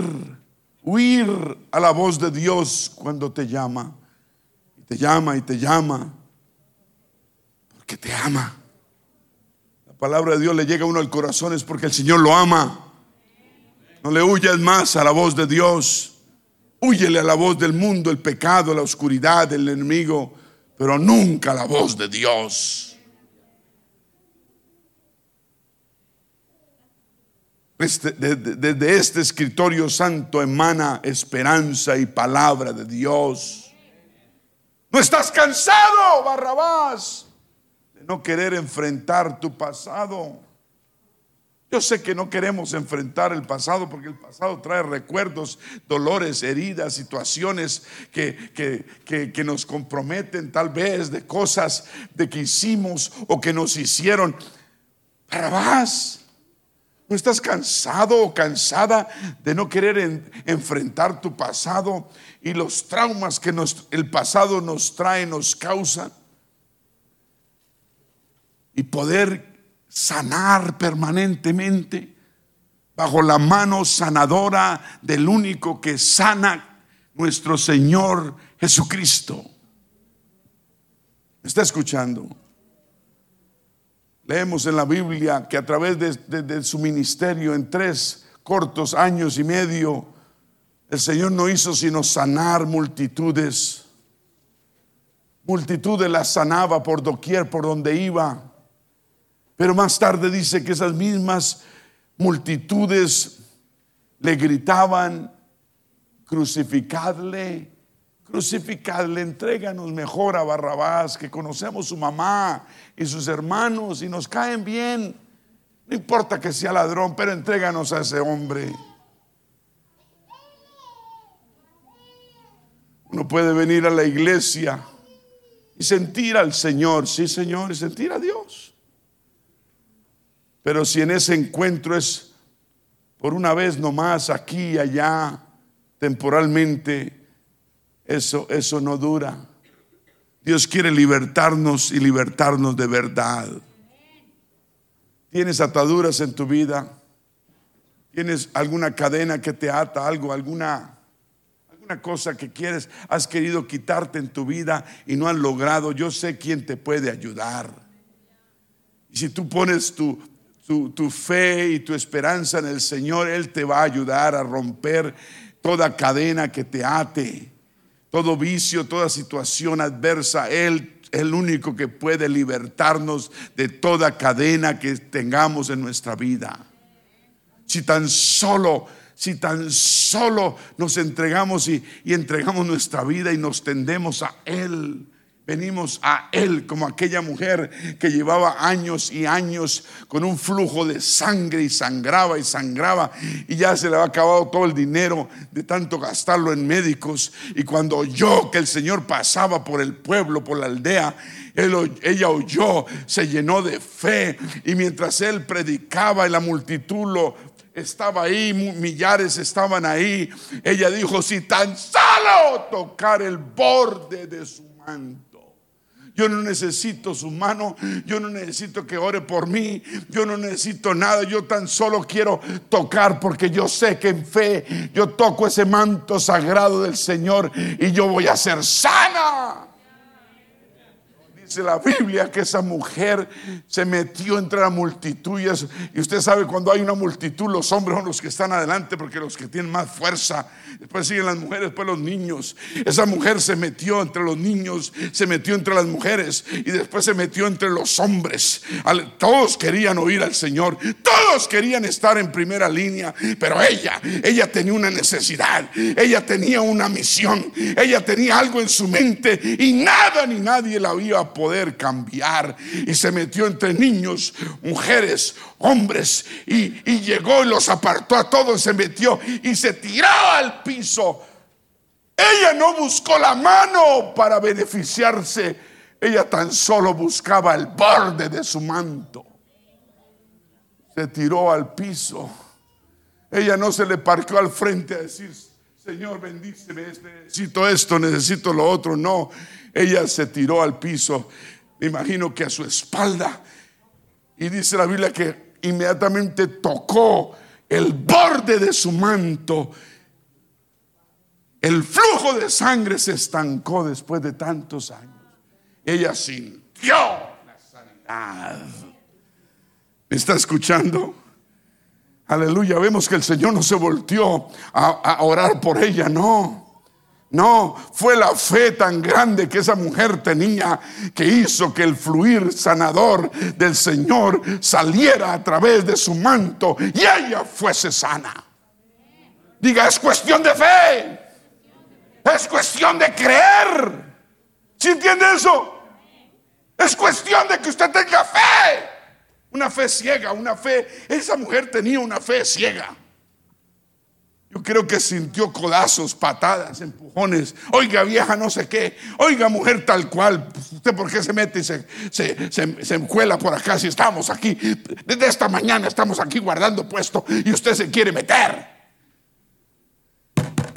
huir a la voz de Dios cuando te llama? Y te llama y te llama, porque te ama. La palabra de Dios le llega a uno al corazón es porque el Señor lo ama. No le huyas más a la voz de Dios. Huyele a la voz del mundo, el pecado, la oscuridad, el enemigo, pero nunca a la voz de Dios. Este, desde este escritorio santo emana esperanza y palabra de Dios. No estás cansado, Barrabás, de no querer enfrentar tu pasado. Yo sé que no queremos enfrentar el pasado porque el pasado trae recuerdos, dolores, heridas, situaciones que, que, nos comprometen tal vez de cosas de que hicimos o que nos hicieron. vas, ¿no estás cansado o cansada de no querer enfrentar tu pasado y los traumas que nos, el pasado nos trae, nos causa? Y poder sanar permanentemente bajo la mano sanadora del único que sana nuestro Señor Jesucristo. ¿Me está escuchando? Leemos en la Biblia que a través de, su ministerio en tres cortos años y medio, el Señor no hizo sino sanar multitudes. Multitudes las sanaba por doquier, por donde iba. Pero más tarde dice que esas mismas multitudes le gritaban, crucificadle, crucificadle, entréganos mejor a Barrabás, que conocemos su mamá y sus hermanos y nos caen bien. No importa que sea ladrón, pero entréganos a ese hombre. Uno puede venir a la iglesia y sentir al Señor, sí Señor, y sentir a Dios. Pero si en ese encuentro es por una vez nomás, aquí y allá, temporalmente, eso, eso no dura. Dios quiere libertarnos y libertarnos de verdad. ¿Tienes ataduras en tu vida? ¿Tienes alguna cadena que te ata, algo, alguna, alguna cosa que quieres, has querido quitarte en tu vida y no has logrado? Yo sé quién te puede ayudar. Y si tú pones tu, tu, fe y tu esperanza en el Señor, Él te va a ayudar a romper toda cadena que te ate, todo vicio, toda situación adversa. Él el único que puede libertarnos de toda cadena que tengamos en nuestra vida. Si tan solo, si tan solo nos entregamos y entregamos nuestra vida y nos tendemos a Él. Venimos a Él como aquella mujer que llevaba años y años con un flujo de sangre y sangraba y sangraba y ya se le había acabado todo el dinero de tanto gastarlo en médicos. Y cuando oyó que el Señor pasaba por el pueblo, por la aldea, ella oyó, se llenó de fe y mientras Él predicaba y la multitud lo estaba ahí, millares estaban ahí, ella dijo, si tan solo tocar el borde de su manto yo no necesito su mano, yo no necesito que ore por mí, yo no necesito nada, yo tan solo quiero tocar porque yo sé que en fe yo toco ese manto sagrado del Señor y yo voy a ser sana. Dice la Biblia que esa mujer se metió entre la multitud. Y, usted sabe, cuando hay una multitud, los hombres son los que están adelante porque los que tienen más fuerza. Después siguen las mujeres, después los niños. Esa mujer se metió entre los niños, se metió entre las mujeres y después se metió entre los hombres. Todos querían oír al Señor, todos querían estar en primera línea, pero ella, ella tenía una necesidad, ella tenía una misión, ella tenía algo en su mente y nada ni nadie la había poder cambiar. Y se metió entre niños, mujeres, hombres. Y, y llegó y los apartó a todos, se metió y se tiró al piso. Ella no buscó la mano para beneficiarse. Ella tan solo buscaba el borde de su manto. Se tiró al piso. Ella no se le parqueó al frente a decir, Señor, bendíceme, necesito esto, necesito lo otro. No, ella se tiró al piso, me imagino que a su espalda. Y dice la Biblia que inmediatamente tocó el borde de su manto. El flujo de sangre se estancó después de tantos años. Ella sintió la sanidad. ¿Me está escuchando? Aleluya. Vemos que el Señor no se volteó a, a orar por ella, no. No, fue la fe tan grande que esa mujer tenía que hizo que el fluir sanador del Señor saliera a través de su manto y ella fuese sana. Diga, es cuestión de fe. Es cuestión de creer. ¿Sí entiende eso? Es cuestión de que usted tenga fe. Una fe ciega, una fe. Esa mujer tenía una fe ciega. Yo creo que sintió codazos, patadas, empujones. Oiga, vieja, no sé qué. Oiga, mujer tal cual. ¿Usted por qué se mete y se, se, se, encuela por acá si estamos aquí? Desde esta mañana estamos aquí guardando puesto y usted se quiere meter.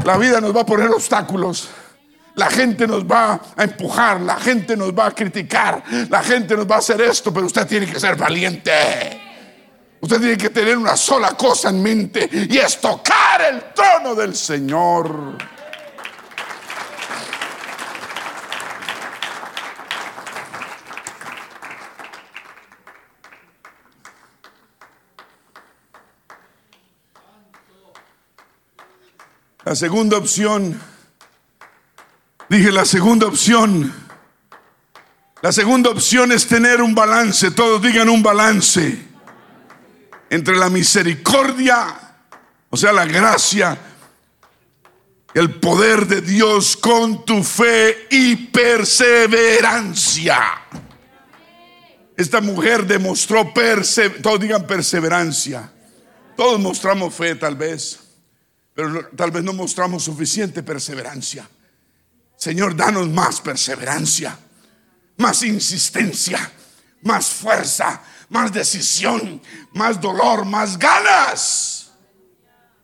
La vida nos va a poner obstáculos. La gente nos va a empujar, la gente nos va a criticar, la gente nos va a hacer esto, pero usted tiene que ser valiente. Usted tiene que tener una sola cosa en mente y es tocar el trono del Señor. La segunda opción, dije la segunda opción, la segunda opción es tener un balance, todos digan un balance entre la misericordia, o sea, la gracia, el poder de Dios con tu fe y perseverancia. Esta mujer demostró todos digan perseverancia. Todos mostramos fe tal vez, pero tal vez no mostramos suficiente perseverancia. Señor, danos más perseverancia, más insistencia, más fuerza, más decisión, más dolor, más ganas.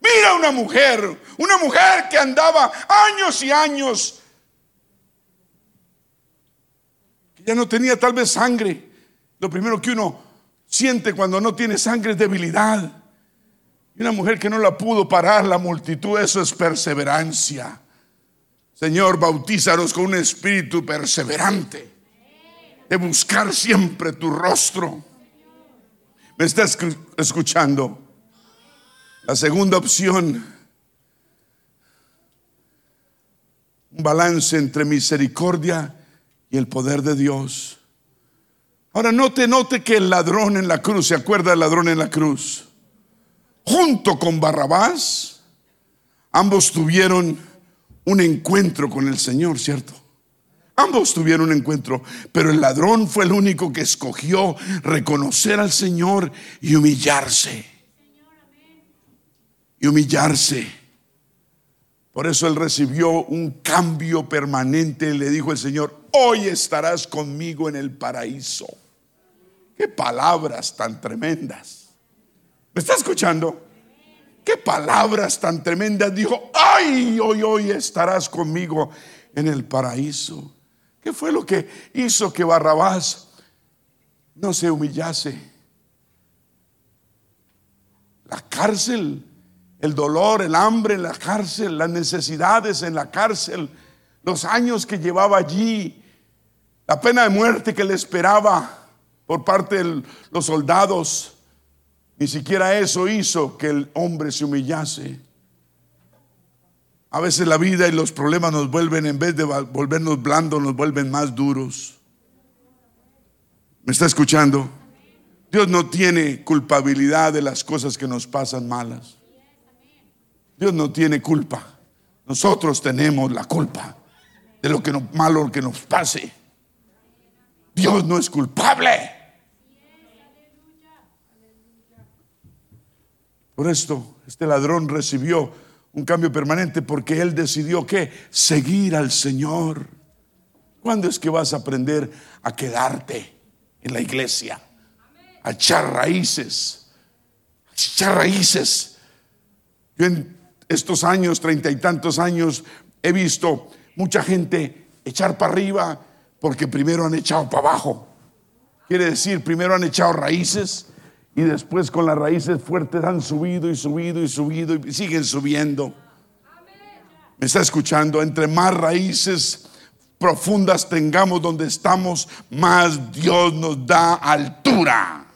Mira una mujer, una mujer que andaba años y años Ya no tenía tal vez sangre. Lo primero que uno siente cuando no tiene sangre es debilidad. Y una mujer que no la pudo parar la multitud, eso es perseverancia. Señor, bautízanos con un espíritu perseverante, de buscar siempre tu rostro. ¿Me estás escuchando? La segunda opción, un balance entre misericordia y el poder de Dios. Ahora note, note que el ladrón en la cruz, ¿se acuerda del ladrón en la cruz? Junto con Barrabás, ambos tuvieron un encuentro con el Señor, ¿cierto? Ambos tuvieron un encuentro, pero el ladrón fue el único que escogió reconocer al Señor y humillarse. Y humillarse. Por eso él recibió un cambio permanente. Le dijo el Señor, hoy estarás conmigo en el paraíso. Qué palabras tan tremendas. ¿Me está escuchando? Qué palabras tan tremendas. Dijo, ay, hoy, hoy estarás conmigo en el paraíso. ¿Qué fue lo que hizo que Barrabás no se humillase? La cárcel, el dolor, el hambre en la cárcel, las necesidades en la cárcel, los años que llevaba allí, la pena de muerte que le esperaba por parte de los soldados ni siquiera eso hizo que el hombre se humillase. A veces la vida y los problemas nos vuelven, en vez de volvernos blandos, nos vuelven más duros. ¿Me está escuchando? Dios no tiene culpabilidad de las cosas que nos pasan malas. Dios no tiene culpa. Nosotros tenemos la culpa de lo que malo que nos pase. Dios no es culpable. Por esto, este ladrón recibió un cambio permanente porque él decidió que seguir al Señor. ¿Cuándo es que vas a aprender a quedarte en la iglesia? A echar raíces. A echar raíces. Yo en estos años, treinta y tantos años, he visto mucha gente echar para arriba porque primero han echado para abajo. Quiere decir, primero han echado raíces y después con las raíces fuertes han subido y subido y subido y siguen subiendo. ¿Me está escuchando? Entre más raíces profundas tengamos donde estamos, más Dios nos da altura.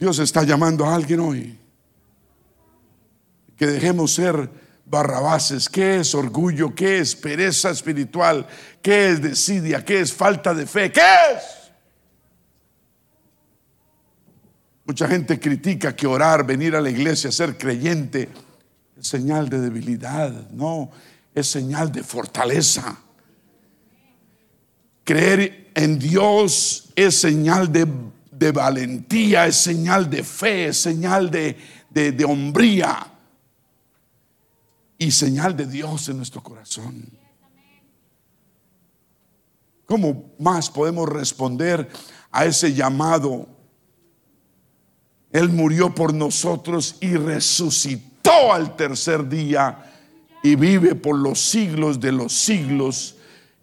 Dios está llamando a alguien hoy. Que dejemos ser barrabases. ¿Qué es orgullo? ¿Qué es pereza espiritual? ¿Qué es desidia? ¿Qué es falta de fe? ¿Qué es? Mucha gente critica que orar, venir a la iglesia, ser creyente, es señal de debilidad. No, es señal de fortaleza. Creer en Dios es señal de, valentía, es señal de fe, es señal de, de hombría y señal de Dios en nuestro corazón. ¿Cómo más podemos responder a ese llamado? Él murió por nosotros y resucitó al tercer día y vive por los siglos de los siglos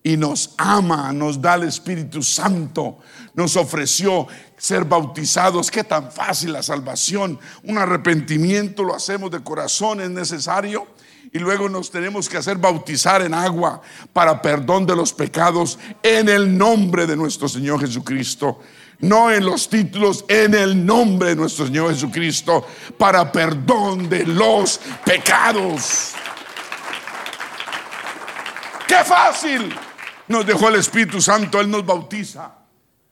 y nos ama, nos da el Espíritu Santo, nos ofreció ser bautizados. Qué tan fácil la salvación, un arrepentimiento lo hacemos de corazón, es necesario y luego nos tenemos que hacer bautizar en agua para perdón de los pecados en el nombre de nuestro Señor Jesucristo. No en los títulos, en el nombre de nuestro Señor Jesucristo, para perdón de los pecados. ¡Qué fácil! Nos dejó el Espíritu Santo, Él nos bautiza.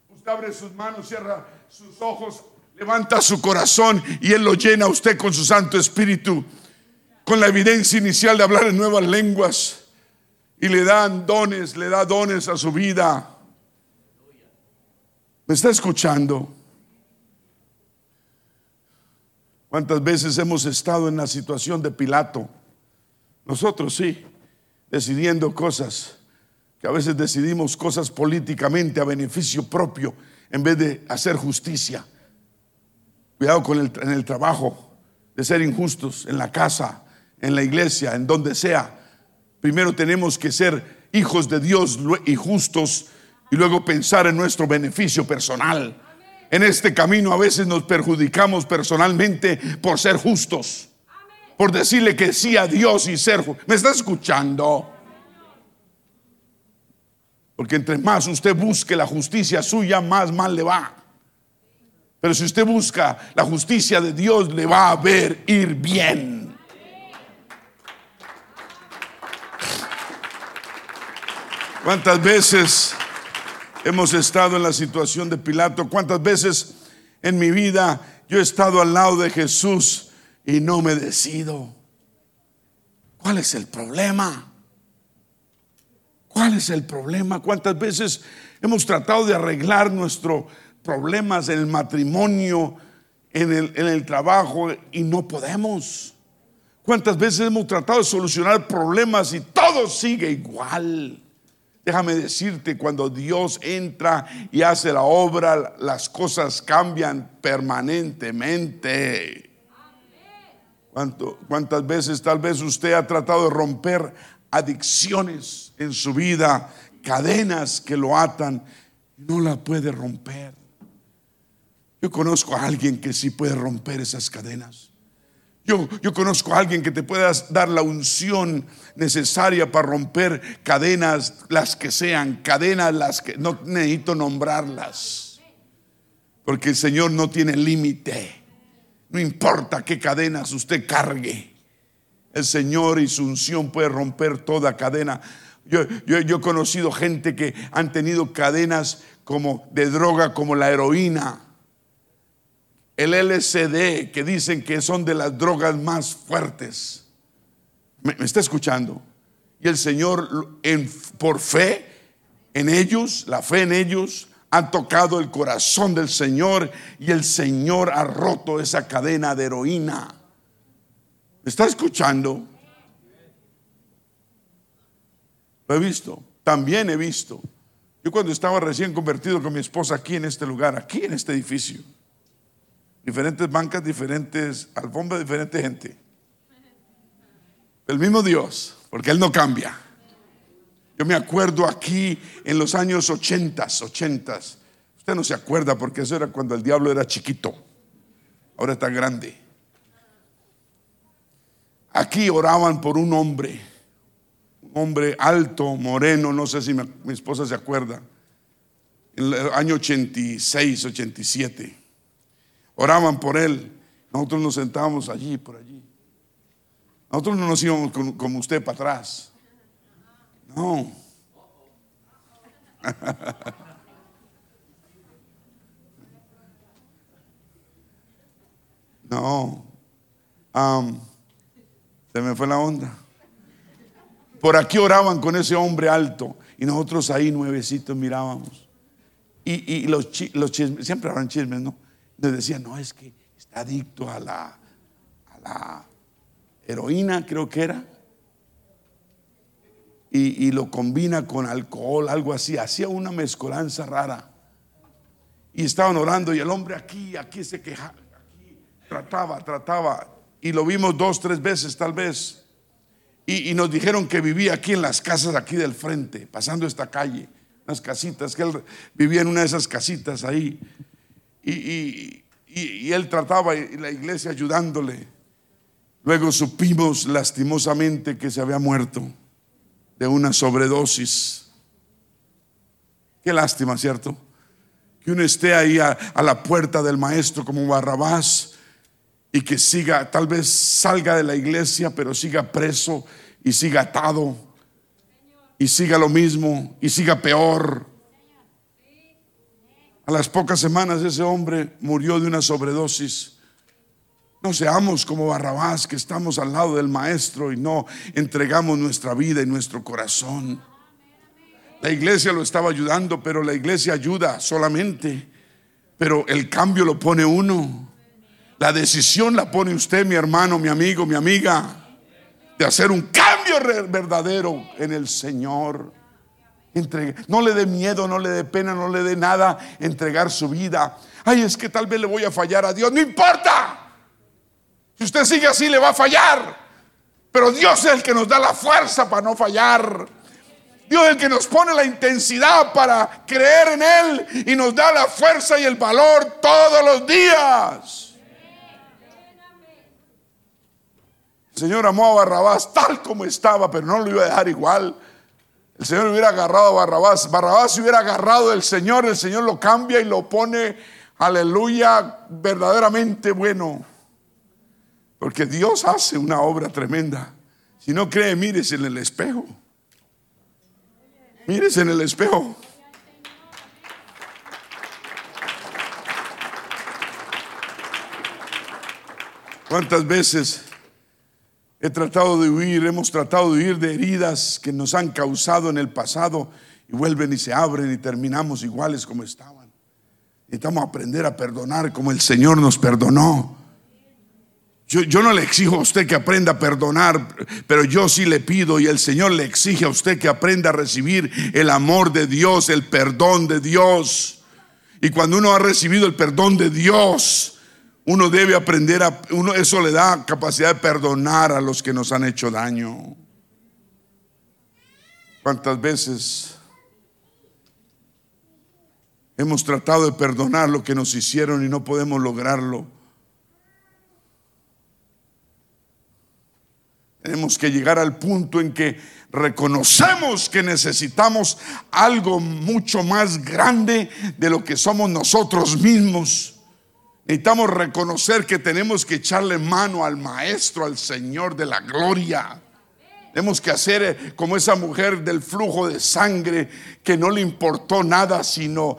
Usted abre sus manos, cierra sus ojos, levanta su corazón y Él lo llena a usted con su Santo Espíritu con la evidencia inicial de hablar en nuevas lenguas y le dan dones, le da dones a su vida. ¿Me está escuchando? ¿Cuántas veces hemos estado en la situación de Pilato? Nosotros sí, decidiendo cosas, que a veces decidimos cosas políticamente a beneficio propio en vez de hacer justicia. Cuidado con el, en el trabajo, de ser injustos, en la casa, en la iglesia, en donde sea. Primero tenemos que ser hijos de Dios y justos y luego pensar en nuestro beneficio personal. En este camino a veces nos perjudicamos personalmente por ser justos, por decirle que sí a Dios y ser ¿Me está escuchando? Porque entre más usted busque la justicia suya, más mal le va. Pero si usted busca la justicia de Dios, le va a ver ir bien. ¿Cuántas veces hemos estado en la situación de Pilato? ¿Cuántas veces en mi vida yo he estado al lado de Jesús y no me decido? ¿Cuál es el problema? ¿Cuál es el problema? ¿Cuántas veces hemos tratado de arreglar nuestros problemas en el matrimonio, en el, trabajo y no podemos? ¿Cuántas veces hemos tratado de solucionar problemas y todo sigue igual? Déjame decirte, cuando Dios entra y hace la obra, las cosas cambian permanentemente. ¿Cuántas veces tal vez usted ha tratado de romper adicciones en su vida, cadenas que lo atan, no la puede romper. Yo conozco a alguien que sí puede romper esas cadenas. Yo, yo, conozco a alguien que te pueda dar la unción necesaria para romper cadenas, las que sean, cadenas las que no necesito nombrarlas. Porque el Señor no tiene límite. No importa qué cadenas usted cargue. El Señor y su unción puede romper toda cadena. Yo, yo, he conocido gente que han tenido cadenas como de droga, como la heroína, el LCD, que dicen que son de las drogas más fuertes. ¿Me, está escuchando? Y el Señor, en, por fe en ellos, la fe en ellos, ha tocado el corazón del Señor y el Señor ha roto esa cadena de heroína. ¿Me está escuchando? Lo he visto. También he visto. Yo cuando estaba recién convertido con mi esposa aquí en este lugar, aquí en este edificio, diferentes bancas, diferentes alfombras, diferente gente. El mismo Dios, porque Él no cambia. Yo me acuerdo aquí en los años 80, 80. Usted no se acuerda porque eso era cuando el diablo era chiquito. Ahora está grande. Aquí oraban por un hombre, un hombre alto, moreno, no sé si mi, esposa se acuerda, en el año 86, 87. Oraban por él. Nosotros nos sentábamos allí, por allí. Nosotros no nos íbamos como usted para atrás. No. no. Se me fue la onda. Por aquí oraban con ese hombre alto y nosotros ahí nuevecitos mirábamos. Y, los, los, chismes, siempre hablan chismes, ¿no? Nos decían, no, es que está adicto a la, a la heroína, creo que era. Y, y, lo combina con alcohol, algo así. Hacía una mezcolanza rara. Y estaban orando y el hombre aquí, aquí se quejaba, aquí trataba, trataba y lo vimos dos, tres veces tal vez. Y, nos dijeron que vivía aquí en las casas aquí del frente, pasando esta calle, unas casitas, que él vivía en una de esas casitas ahí. Y, y él trataba, y la iglesia ayudándole. Luego supimos lastimosamente que se había muerto de una sobredosis. Qué lástima, ¿cierto? Que uno esté ahí a la puerta del maestro como Barrabás y que siga, tal vez salga de la iglesia, pero siga preso y siga atado y siga lo mismo y siga peor. Las pocas semanas ese hombre murió de una sobredosis. No seamos como Barrabás, que estamos al lado del Maestro y no entregamos nuestra vida y nuestro corazón. La iglesia lo estaba ayudando, pero la iglesia ayuda solamente, pero el cambio lo pone uno. La decisión la pone usted, mi hermano, mi amigo, mi amiga, de hacer un cambio verdadero en el Señor. No le dé miedo, no le dé pena, no le dé nada entregar su vida. Ay, es que tal vez le voy a fallar a Dios. No importa. Si usted sigue así, le va a fallar. Pero Dios es el que nos da la fuerza para no fallar. Dios es el que nos pone la intensidad para creer en Él y nos da la fuerza y el valor todos los días. El Señor amó a Barrabás tal como estaba, pero no lo iba a dejar igual. El Señor hubiera agarrado a Barrabás. Barrabás se hubiera agarrado del Señor. El Señor lo cambia y lo pone, aleluya, verdaderamente bueno. Porque Dios hace una obra tremenda. Si no cree, mírese en el espejo. Mírese en el espejo. ¿Cuántas veces he tratado de huir, hemos tratado de huir de heridas que nos han causado en el pasado y vuelven y se abren y terminamos iguales como estaban? Necesitamos aprender a perdonar como el Señor nos perdonó. Yo, no le exijo a usted que aprenda a perdonar, pero yo sí le pido y el Señor le exige a usted que aprenda a recibir el amor de Dios, el perdón de Dios. Y cuando uno ha recibido el perdón de Dios, uno debe aprender a, uno, eso le da capacidad de perdonar a los que nos han hecho daño. ¿Cuántas veces hemos tratado de perdonar lo que nos hicieron y no podemos lograrlo? Tenemos que llegar al punto en que reconocemos que necesitamos algo mucho más grande de lo que somos nosotros mismos. Necesitamos reconocer que tenemos que echarle mano al Maestro, al Señor de la gloria. Tenemos que hacer eh, como esa mujer del flujo de sangre que no le importó nada, sino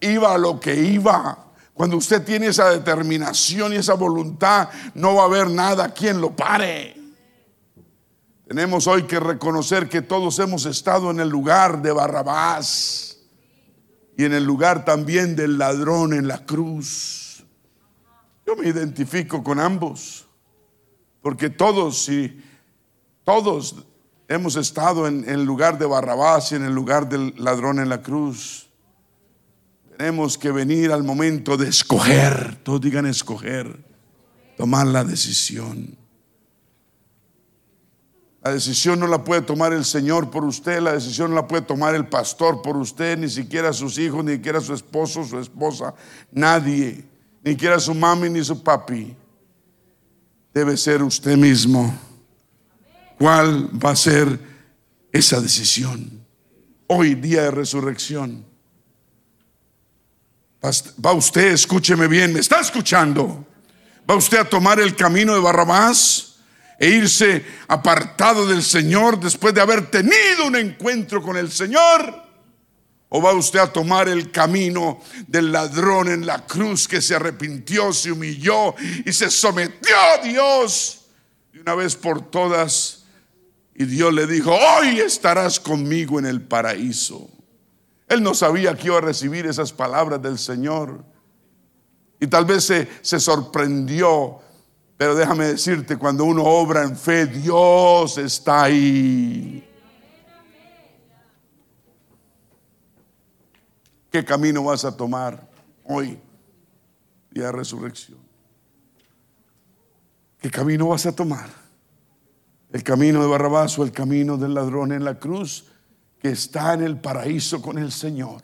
iba a lo que iba. Cuando usted tiene esa determinación y esa voluntad, no va a haber nada quien lo pare. Tenemos hoy que reconocer que todos hemos estado en el lugar de Barrabás y en el lugar también del ladrón en la cruz. Yo me identifico con ambos, porque todos y todos hemos estado en, el lugar de Barrabás y en el lugar del ladrón en la cruz. Tenemos que venir al momento de escoger, todos digan escoger, tomar la decisión. La decisión no la puede tomar el Señor por usted, la decisión no la puede tomar el pastor por usted, ni siquiera sus hijos, ni siquiera su esposo, su esposa, nadie, ni siquiera su mami ni su papi. Debe ser usted mismo. ¿Cuál va a ser esa decisión? Hoy, día de resurrección. Va usted, escúcheme bien, me está escuchando. ¿Va usted a tomar el camino de Barrabás? e irse apartado del Señor después de haber tenido un encuentro con el Señor? ¿O va usted a tomar el camino del ladrón en la cruz que se arrepintió, se humilló y se sometió a Dios de una vez por todas? Y Dios le dijo, hoy estarás conmigo en el paraíso. Él no sabía que iba a recibir esas palabras del Señor. Y tal vez se, se sorprendió pero déjame decirte, cuando uno obra en fe, Dios está ahí. ¿Qué camino vas a tomar hoy, día de resurrección? ¿Qué camino vas a tomar? ¿El camino de Barrabás o el camino del ladrón en la cruz que está en el paraíso con el Señor?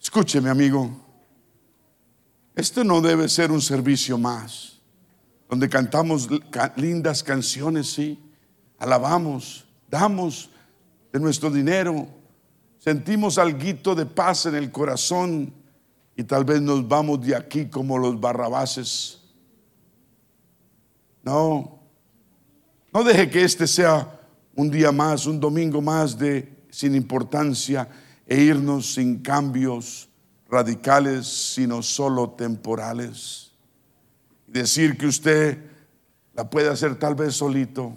Escúcheme, amigo. Esto no debe ser un servicio más donde cantamos lindas canciones, sí, alabamos, damos de nuestro dinero, sentimos algo de paz en el corazón y tal vez nos vamos de aquí como los barrabases. No, no deje que este sea un día más, un domingo más de sin importancia e irnos sin cambios radicales, sino solo temporales decir que usted la puede hacer tal vez solito,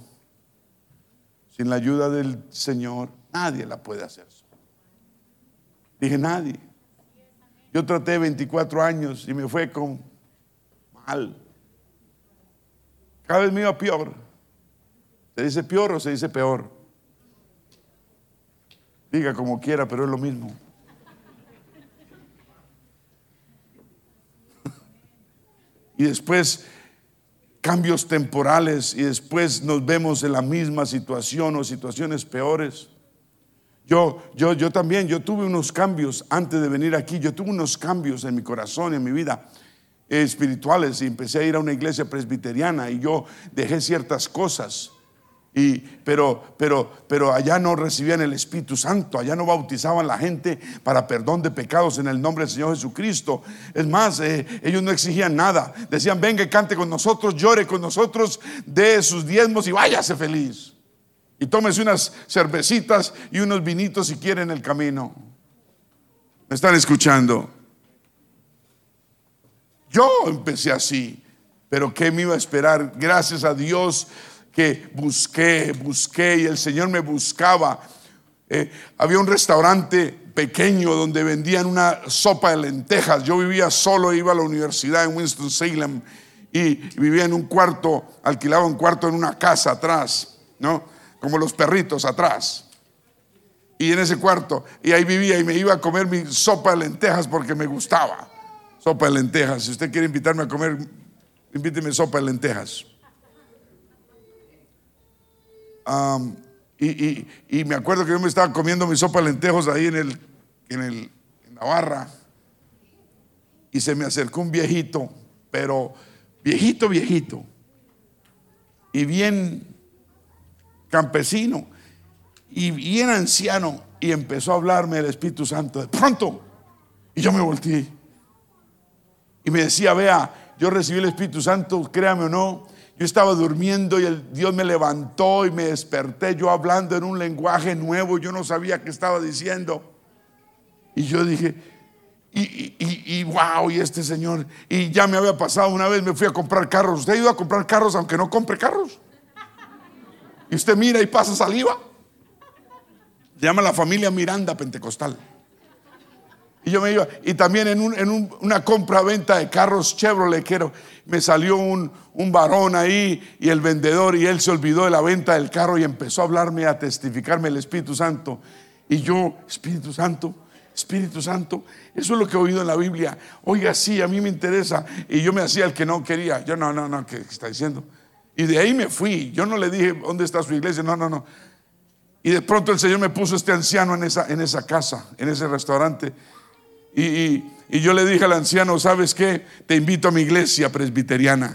sin la ayuda del Señor. Nadie la puede hacer Dije, nadie. Yo traté 24 años y me fue con mal. Cada vez me iba peor. ¿Se dice peor o se dice peor? Diga como quiera, pero es lo mismo. Y después, cambios temporales y después nos vemos en la misma situación o situaciones peores. Yo, yo, yo también, yo tuve unos cambios antes de venir aquí, yo tuve unos cambios en mi corazón y en mi vida espirituales y empecé a ir a una iglesia presbiteriana y yo dejé ciertas cosas. Y, pero, pero, pero allá no recibían el Espíritu Santo, allá no bautizaban la gente para perdón de pecados en el nombre del Señor Jesucristo. Es más, eh, ellos no exigían nada. Decían, venga cante con nosotros, llore con nosotros, dé sus diezmos y váyase feliz. Y tómese unas cervecitas y unos vinitos si quiere en el camino. ¿Me están escuchando? Yo empecé así, pero ¿qué me iba a esperar? Gracias a Dios que busqué, busqué y el Señor me buscaba. Eh, había un restaurante pequeño donde vendían una sopa de lentejas. Yo vivía solo, iba a la universidad en Winston-Salem y vivía en un cuarto, alquilaba un cuarto en una casa atrás, ¿no? Como los perritos atrás. Y en ese cuarto, y ahí vivía y me iba a comer mi sopa de lentejas porque me gustaba sopa de lentejas. Si usted quiere invitarme a comer, invíteme sopa de lentejas. y, me acuerdo que yo me estaba comiendo mi sopa de lentejas ahí en, el, en, el, en la barra. Y se me acercó un viejito, pero viejito, viejito. Y bien campesino. Y bien anciano. Y empezó a hablarme del Espíritu Santo. De pronto. Y yo me volteé. Y me decía, vea, yo recibí el Espíritu Santo, créame o no, yo estaba durmiendo y el Dios me levantó y me desperté yo hablando en un lenguaje nuevo, yo no sabía qué estaba diciendo. Y yo dije, y, y, y, wow, y este señor, y ya me había pasado una vez, me fui a comprar carros. ¿Usted ha ido a comprar carros aunque no compre carros? Y usted mira y pasa saliva. llama la familia Miranda Pentecostal. Y yo me iba, y también en, una compra-venta de carros Chevrolet, quiero, me salió un, un varón ahí y el vendedor, y él se olvidó de la venta del carro y empezó a hablarme, a testificarme el Espíritu Santo. Y yo, Espíritu Santo, Espíritu Santo, eso es lo que he oído en la Biblia. Oiga, sí, a mí me interesa. Y yo me hacía el que no quería. Yo, no, no, no, ¿qué está diciendo? Y de ahí me fui. Yo no le dije, ¿dónde está su iglesia? No, no, no. Y de pronto el Señor me puso este anciano en esa, en esa casa, en ese restaurante. Y, yo le dije al anciano, ¿sabes qué? Te invito a mi iglesia presbiteriana.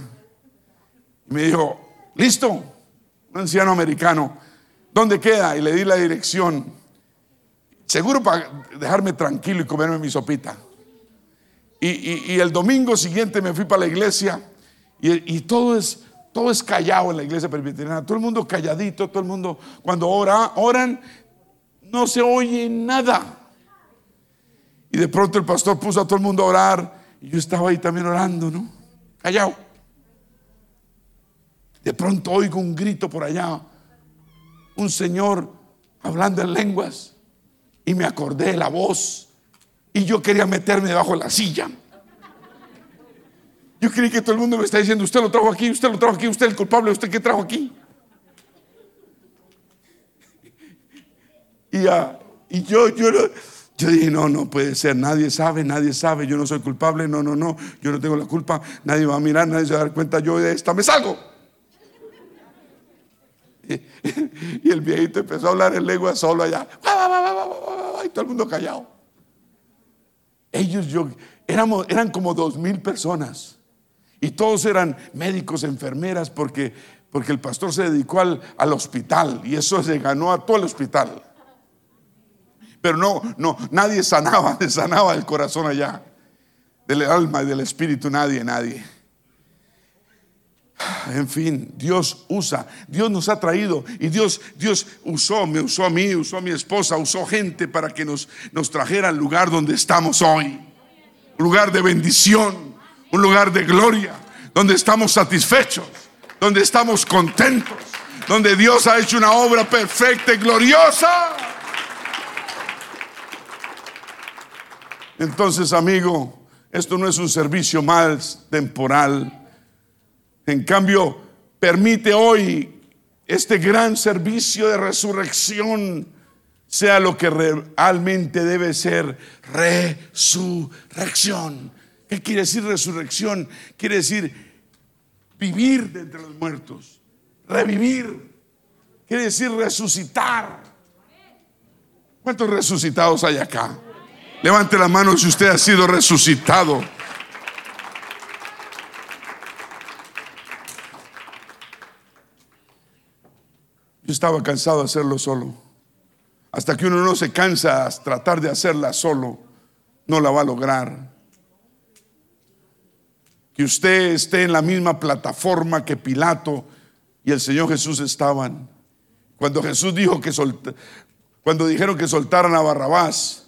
Y me dijo, listo, un anciano americano, ¿dónde queda? Y le di la dirección. Seguro para dejarme tranquilo y comerme mi sopita. Y, el domingo siguiente me fui para la iglesia y, todo es todo es callado en la iglesia presbiteriana. Todo el mundo calladito, todo el mundo cuando ora, oran, no se oye nada. Y de pronto el pastor puso a todo el mundo a orar. Y yo estaba ahí también orando, ¿no? Callado. De pronto oigo un grito por allá. Un señor hablando en lenguas. Y me acordé de la voz. Y yo quería meterme debajo de la silla. Yo creí que todo el mundo me está diciendo, usted lo trajo aquí, usted lo trajo aquí, usted es el culpable, usted qué trajo aquí. Y, uh, y yo, yo, yo dije, no, no puede ser, nadie sabe, nadie sabe, yo no soy culpable, no, no, no, yo no tengo la culpa, nadie va a mirar, nadie se va a dar cuenta, yo de esta me salgo. Y, el viejito empezó a hablar en lengua solo allá, y todo el mundo callado. Ellos, yo, éramos, eran como dos mil personas, y todos eran médicos, enfermeras, porque, porque el pastor se dedicó al, al hospital, y eso se ganó a todo el hospital. Pero no, no, nadie sanaba, sanaba el corazón allá. Del alma y del espíritu, nadie, nadie. En fin, Dios usa, Dios nos ha traído y Dios, Dios usó, me usó a mí, usó a mi esposa, usó gente para que nos, nos trajera al lugar donde estamos hoy. Lugar de bendición, un lugar de gloria, donde estamos satisfechos, donde estamos contentos, donde Dios ha hecho una obra perfecta y gloriosa. Entonces, amigo, esto no es un servicio más temporal. En cambio, permite hoy este gran servicio de resurrección sea lo que realmente debe ser resurrección. ¿Qué quiere decir resurrección? Quiere decir vivir de entre los muertos, revivir, quiere decir resucitar. ¿Cuántos resucitados hay acá? Levante la mano si usted ha sido resucitado. Yo estaba cansado de hacerlo solo. Hasta que uno no se cansa a tratar de hacerla solo, no la va a lograr. Que usted esté en la misma plataforma que Pilato y el Señor Jesús estaban. Cuando Jesús dijo que cuando dijeron que soltaran a Barrabás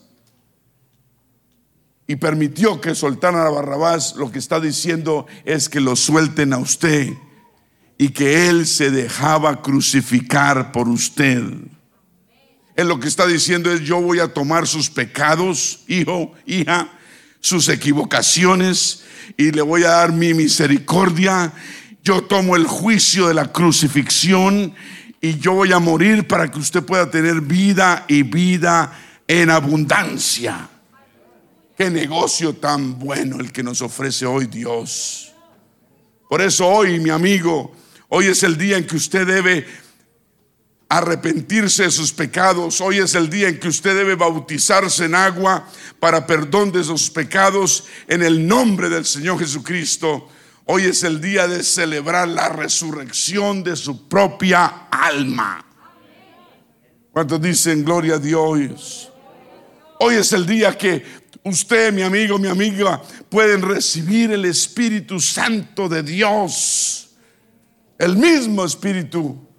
y permitió que soltaran a Barrabás, lo que está diciendo es que lo suelten a usted y que Él se dejaba crucificar por usted. Él lo que está diciendo es, yo voy a tomar sus pecados, hijo, hija, sus equivocaciones, y le voy a dar mi misericordia. Yo tomo el juicio de la crucifixión y yo voy a morir para que usted pueda tener vida y vida en abundancia. Qué negocio tan bueno el que nos ofrece hoy Dios. Por eso hoy, mi amigo, hoy es el día en que usted debe arrepentirse de sus pecados. Hoy es el día en que usted debe bautizarse en agua para perdón de sus pecados en el nombre del Señor Jesucristo. Hoy es el día de celebrar la resurrección de su propia alma. ¿Cuántos dicen gloria a Dios? Hoy es el día que usted, mi amigo, mi amiga, pueden recibir el Espíritu Santo de Dios. El mismo Espíritu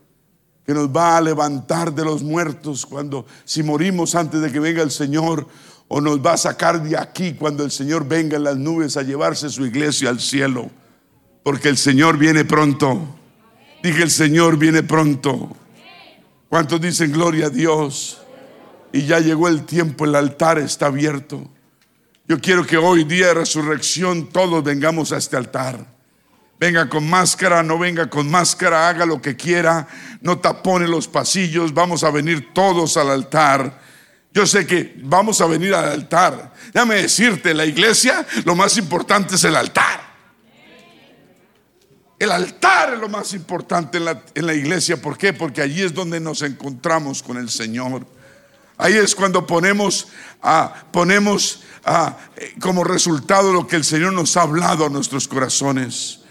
que nos va a levantar de los muertos cuando si morimos antes de que venga el Señor o nos va a sacar de aquí cuando el Señor venga en las nubes a llevarse su iglesia al cielo, porque el Señor viene pronto. Dije, el Señor viene pronto. ¿Cuántos dicen gloria a Dios? Y ya llegó el tiempo, el altar está abierto. Yo quiero que hoy, día de resurrección, todos vengamos a este altar. Venga con máscara, no venga con máscara, haga lo que quiera, no tapone los pasillos, vamos a venir todos al altar. Yo sé que vamos a venir al altar. Déjame decirte, la iglesia, lo más importante es el altar. El altar es lo más importante en la, iglesia. ¿Por qué? Porque allí es donde nos encontramos con el Señor. Ahí es cuando ponemos, ponemos eh, como resultado lo que el Señor nos ha hablado a nuestros corazones.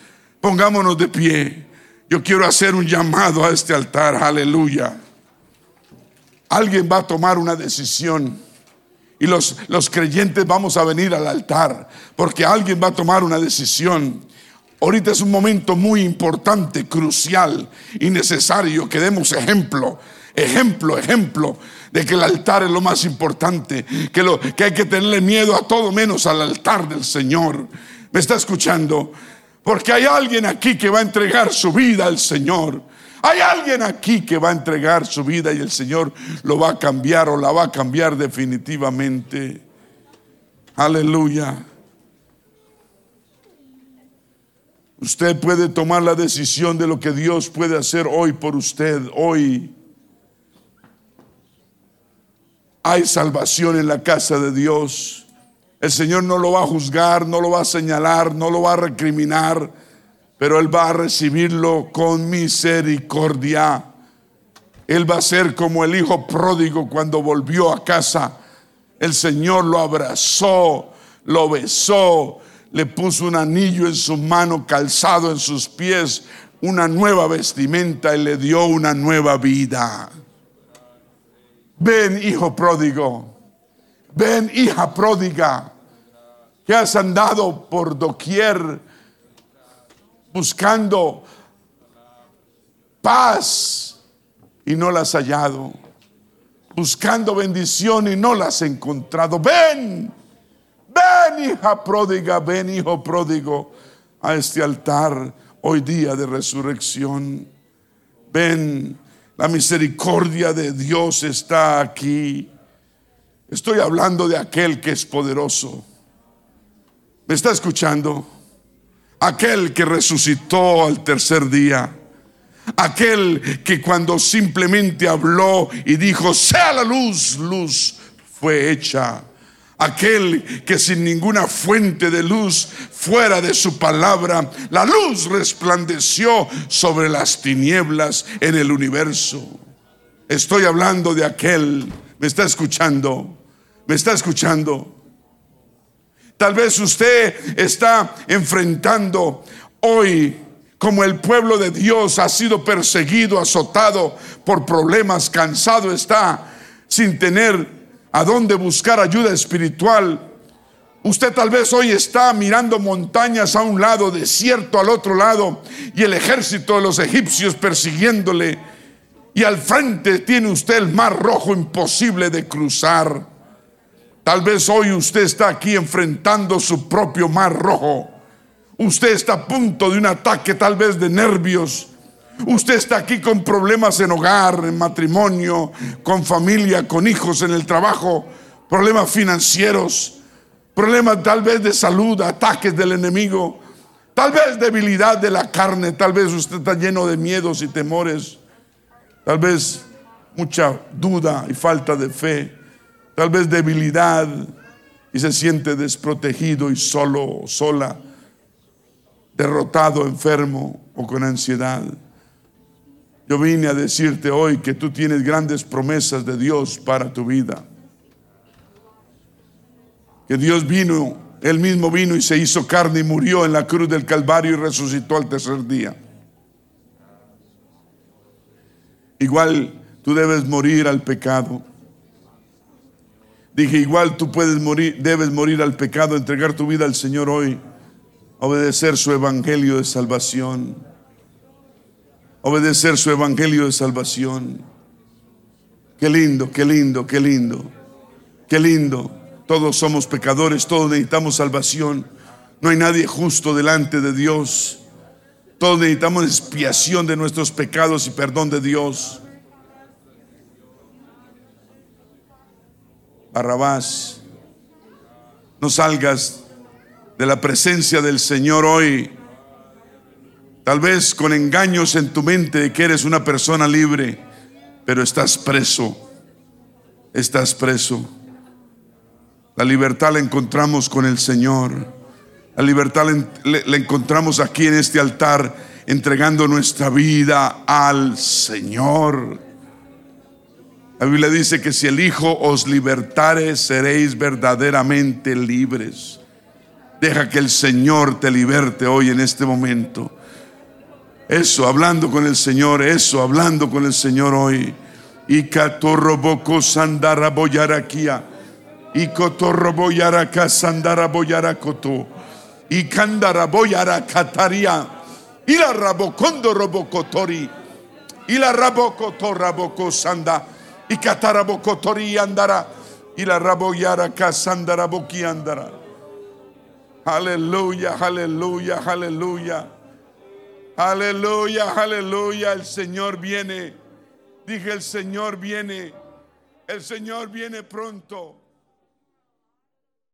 Pongámonos de pie. Yo quiero hacer un llamado a este altar. Aleluya. Alguien va a tomar una decisión. Y los, los creyentes vamos a venir al altar. Porque alguien va a tomar una decisión. Ahorita es un momento muy importante, crucial y necesario que demos ejemplo. Ejemplo, ejemplo de que el altar es lo más importante, que, lo, que hay que tenerle miedo a todo menos al altar del Señor. ¿Me está escuchando? Porque hay alguien aquí que va a entregar su vida al Señor. Hay alguien aquí que va a entregar su vida y el Señor lo va a cambiar o la va a cambiar definitivamente. Aleluya. Usted puede tomar la decisión de lo que Dios puede hacer hoy por usted, hoy. Hay salvación en la casa de Dios. El Señor no lo va a juzgar, no lo va a señalar, no lo va a recriminar, pero Él va a recibirlo con misericordia. Él va a ser como el hijo pródigo cuando volvió a casa. El Señor lo abrazó, lo besó, le puso un anillo en su mano, calzado en sus pies, una nueva vestimenta y le dio una nueva vida. Ven, hijo pródigo. Ven, hija pródiga que has andado por doquier buscando paz y no la has hallado, buscando bendición y no la has encontrado. Ven, ven hija pródiga, ven hijo pródigo a este altar hoy día de resurrección. Ven, la misericordia de Dios está aquí. Estoy hablando de aquel que es poderoso ¿Me está escuchando? Aquel que resucitó al tercer día. Aquel que cuando simplemente habló y dijo, sea la luz, luz fue hecha. aquel que sin ninguna fuente de luz fuera de su palabra, la luz resplandeció sobre las tinieblas en el universo. Estoy hablando de aquel, me está escuchando, me está escuchando. Tal vez usted está enfrentando hoy como el pueblo de Dios ha sido perseguido, azotado por problemas, cansado está, sin tener a dónde buscar ayuda espiritual. Usted tal vez hoy está mirando montañas a un lado, desierto al otro lado, y el ejército de los egipcios persiguiéndole. Y al frente tiene usted el mar rojo imposible de cruzar. Tal vez hoy usted está aquí enfrentando su propio mar rojo. Usted está a punto de un ataque tal vez de nervios. Usted está aquí con problemas en hogar, en matrimonio, con familia, con hijos, en el trabajo, problemas financieros, problemas tal vez de salud, ataques del enemigo, tal vez debilidad de la carne, tal vez usted está lleno de miedos y temores, tal vez mucha duda y falta de fe, tal vez debilidad y se siente desprotegido y solo, sola derrotado, enfermo o con ansiedad. Yo vine a decirte hoy que tú tienes grandes promesas de Dios para tu vida. Que Dios vino, Él mismo vino y se hizo carne y murió en la cruz del Calvario y resucitó al tercer día. Igual tú debes morir al pecado. Dije, igual tú puedes morir, debes morir al pecado, entregar tu vida al Señor hoy obedecer su evangelio de salvación. Obedecer su evangelio de salvación. Qué lindo, qué lindo, qué lindo. Qué lindo. Todos somos pecadores, todos necesitamos salvación. No hay nadie justo delante de Dios. Todos necesitamos expiación de nuestros pecados y perdón de Dios. Barrabás, no salgas de la presencia del Señor hoy. Tal vez con engaños en tu mente de que eres una persona libre, pero estás preso. Estás preso. La libertad la encontramos con el Señor. La libertad la encontramos aquí en este altar, entregando nuestra vida al Señor. La Biblia dice que si el Hijo os libertare, seréis verdaderamente libres. Deja que el Señor te liberte hoy en este momento. Eso, hablando con el Señor, eso, hablando con el Señor hoy. Y catorroboco sandara boyaraquia. Y cotorroboyaraca sandara boyaracoto. Y candara boyaracataria. Y la rabocondo robocotori. Y la rabocoto raboco sanda. Y catarabocotori andara. Y la raboyaraca sandara boqui andara. Aleluya, aleluya, aleluya. Aleluya, aleluya. El Señor viene. Dije, el Señor viene. El Señor viene pronto.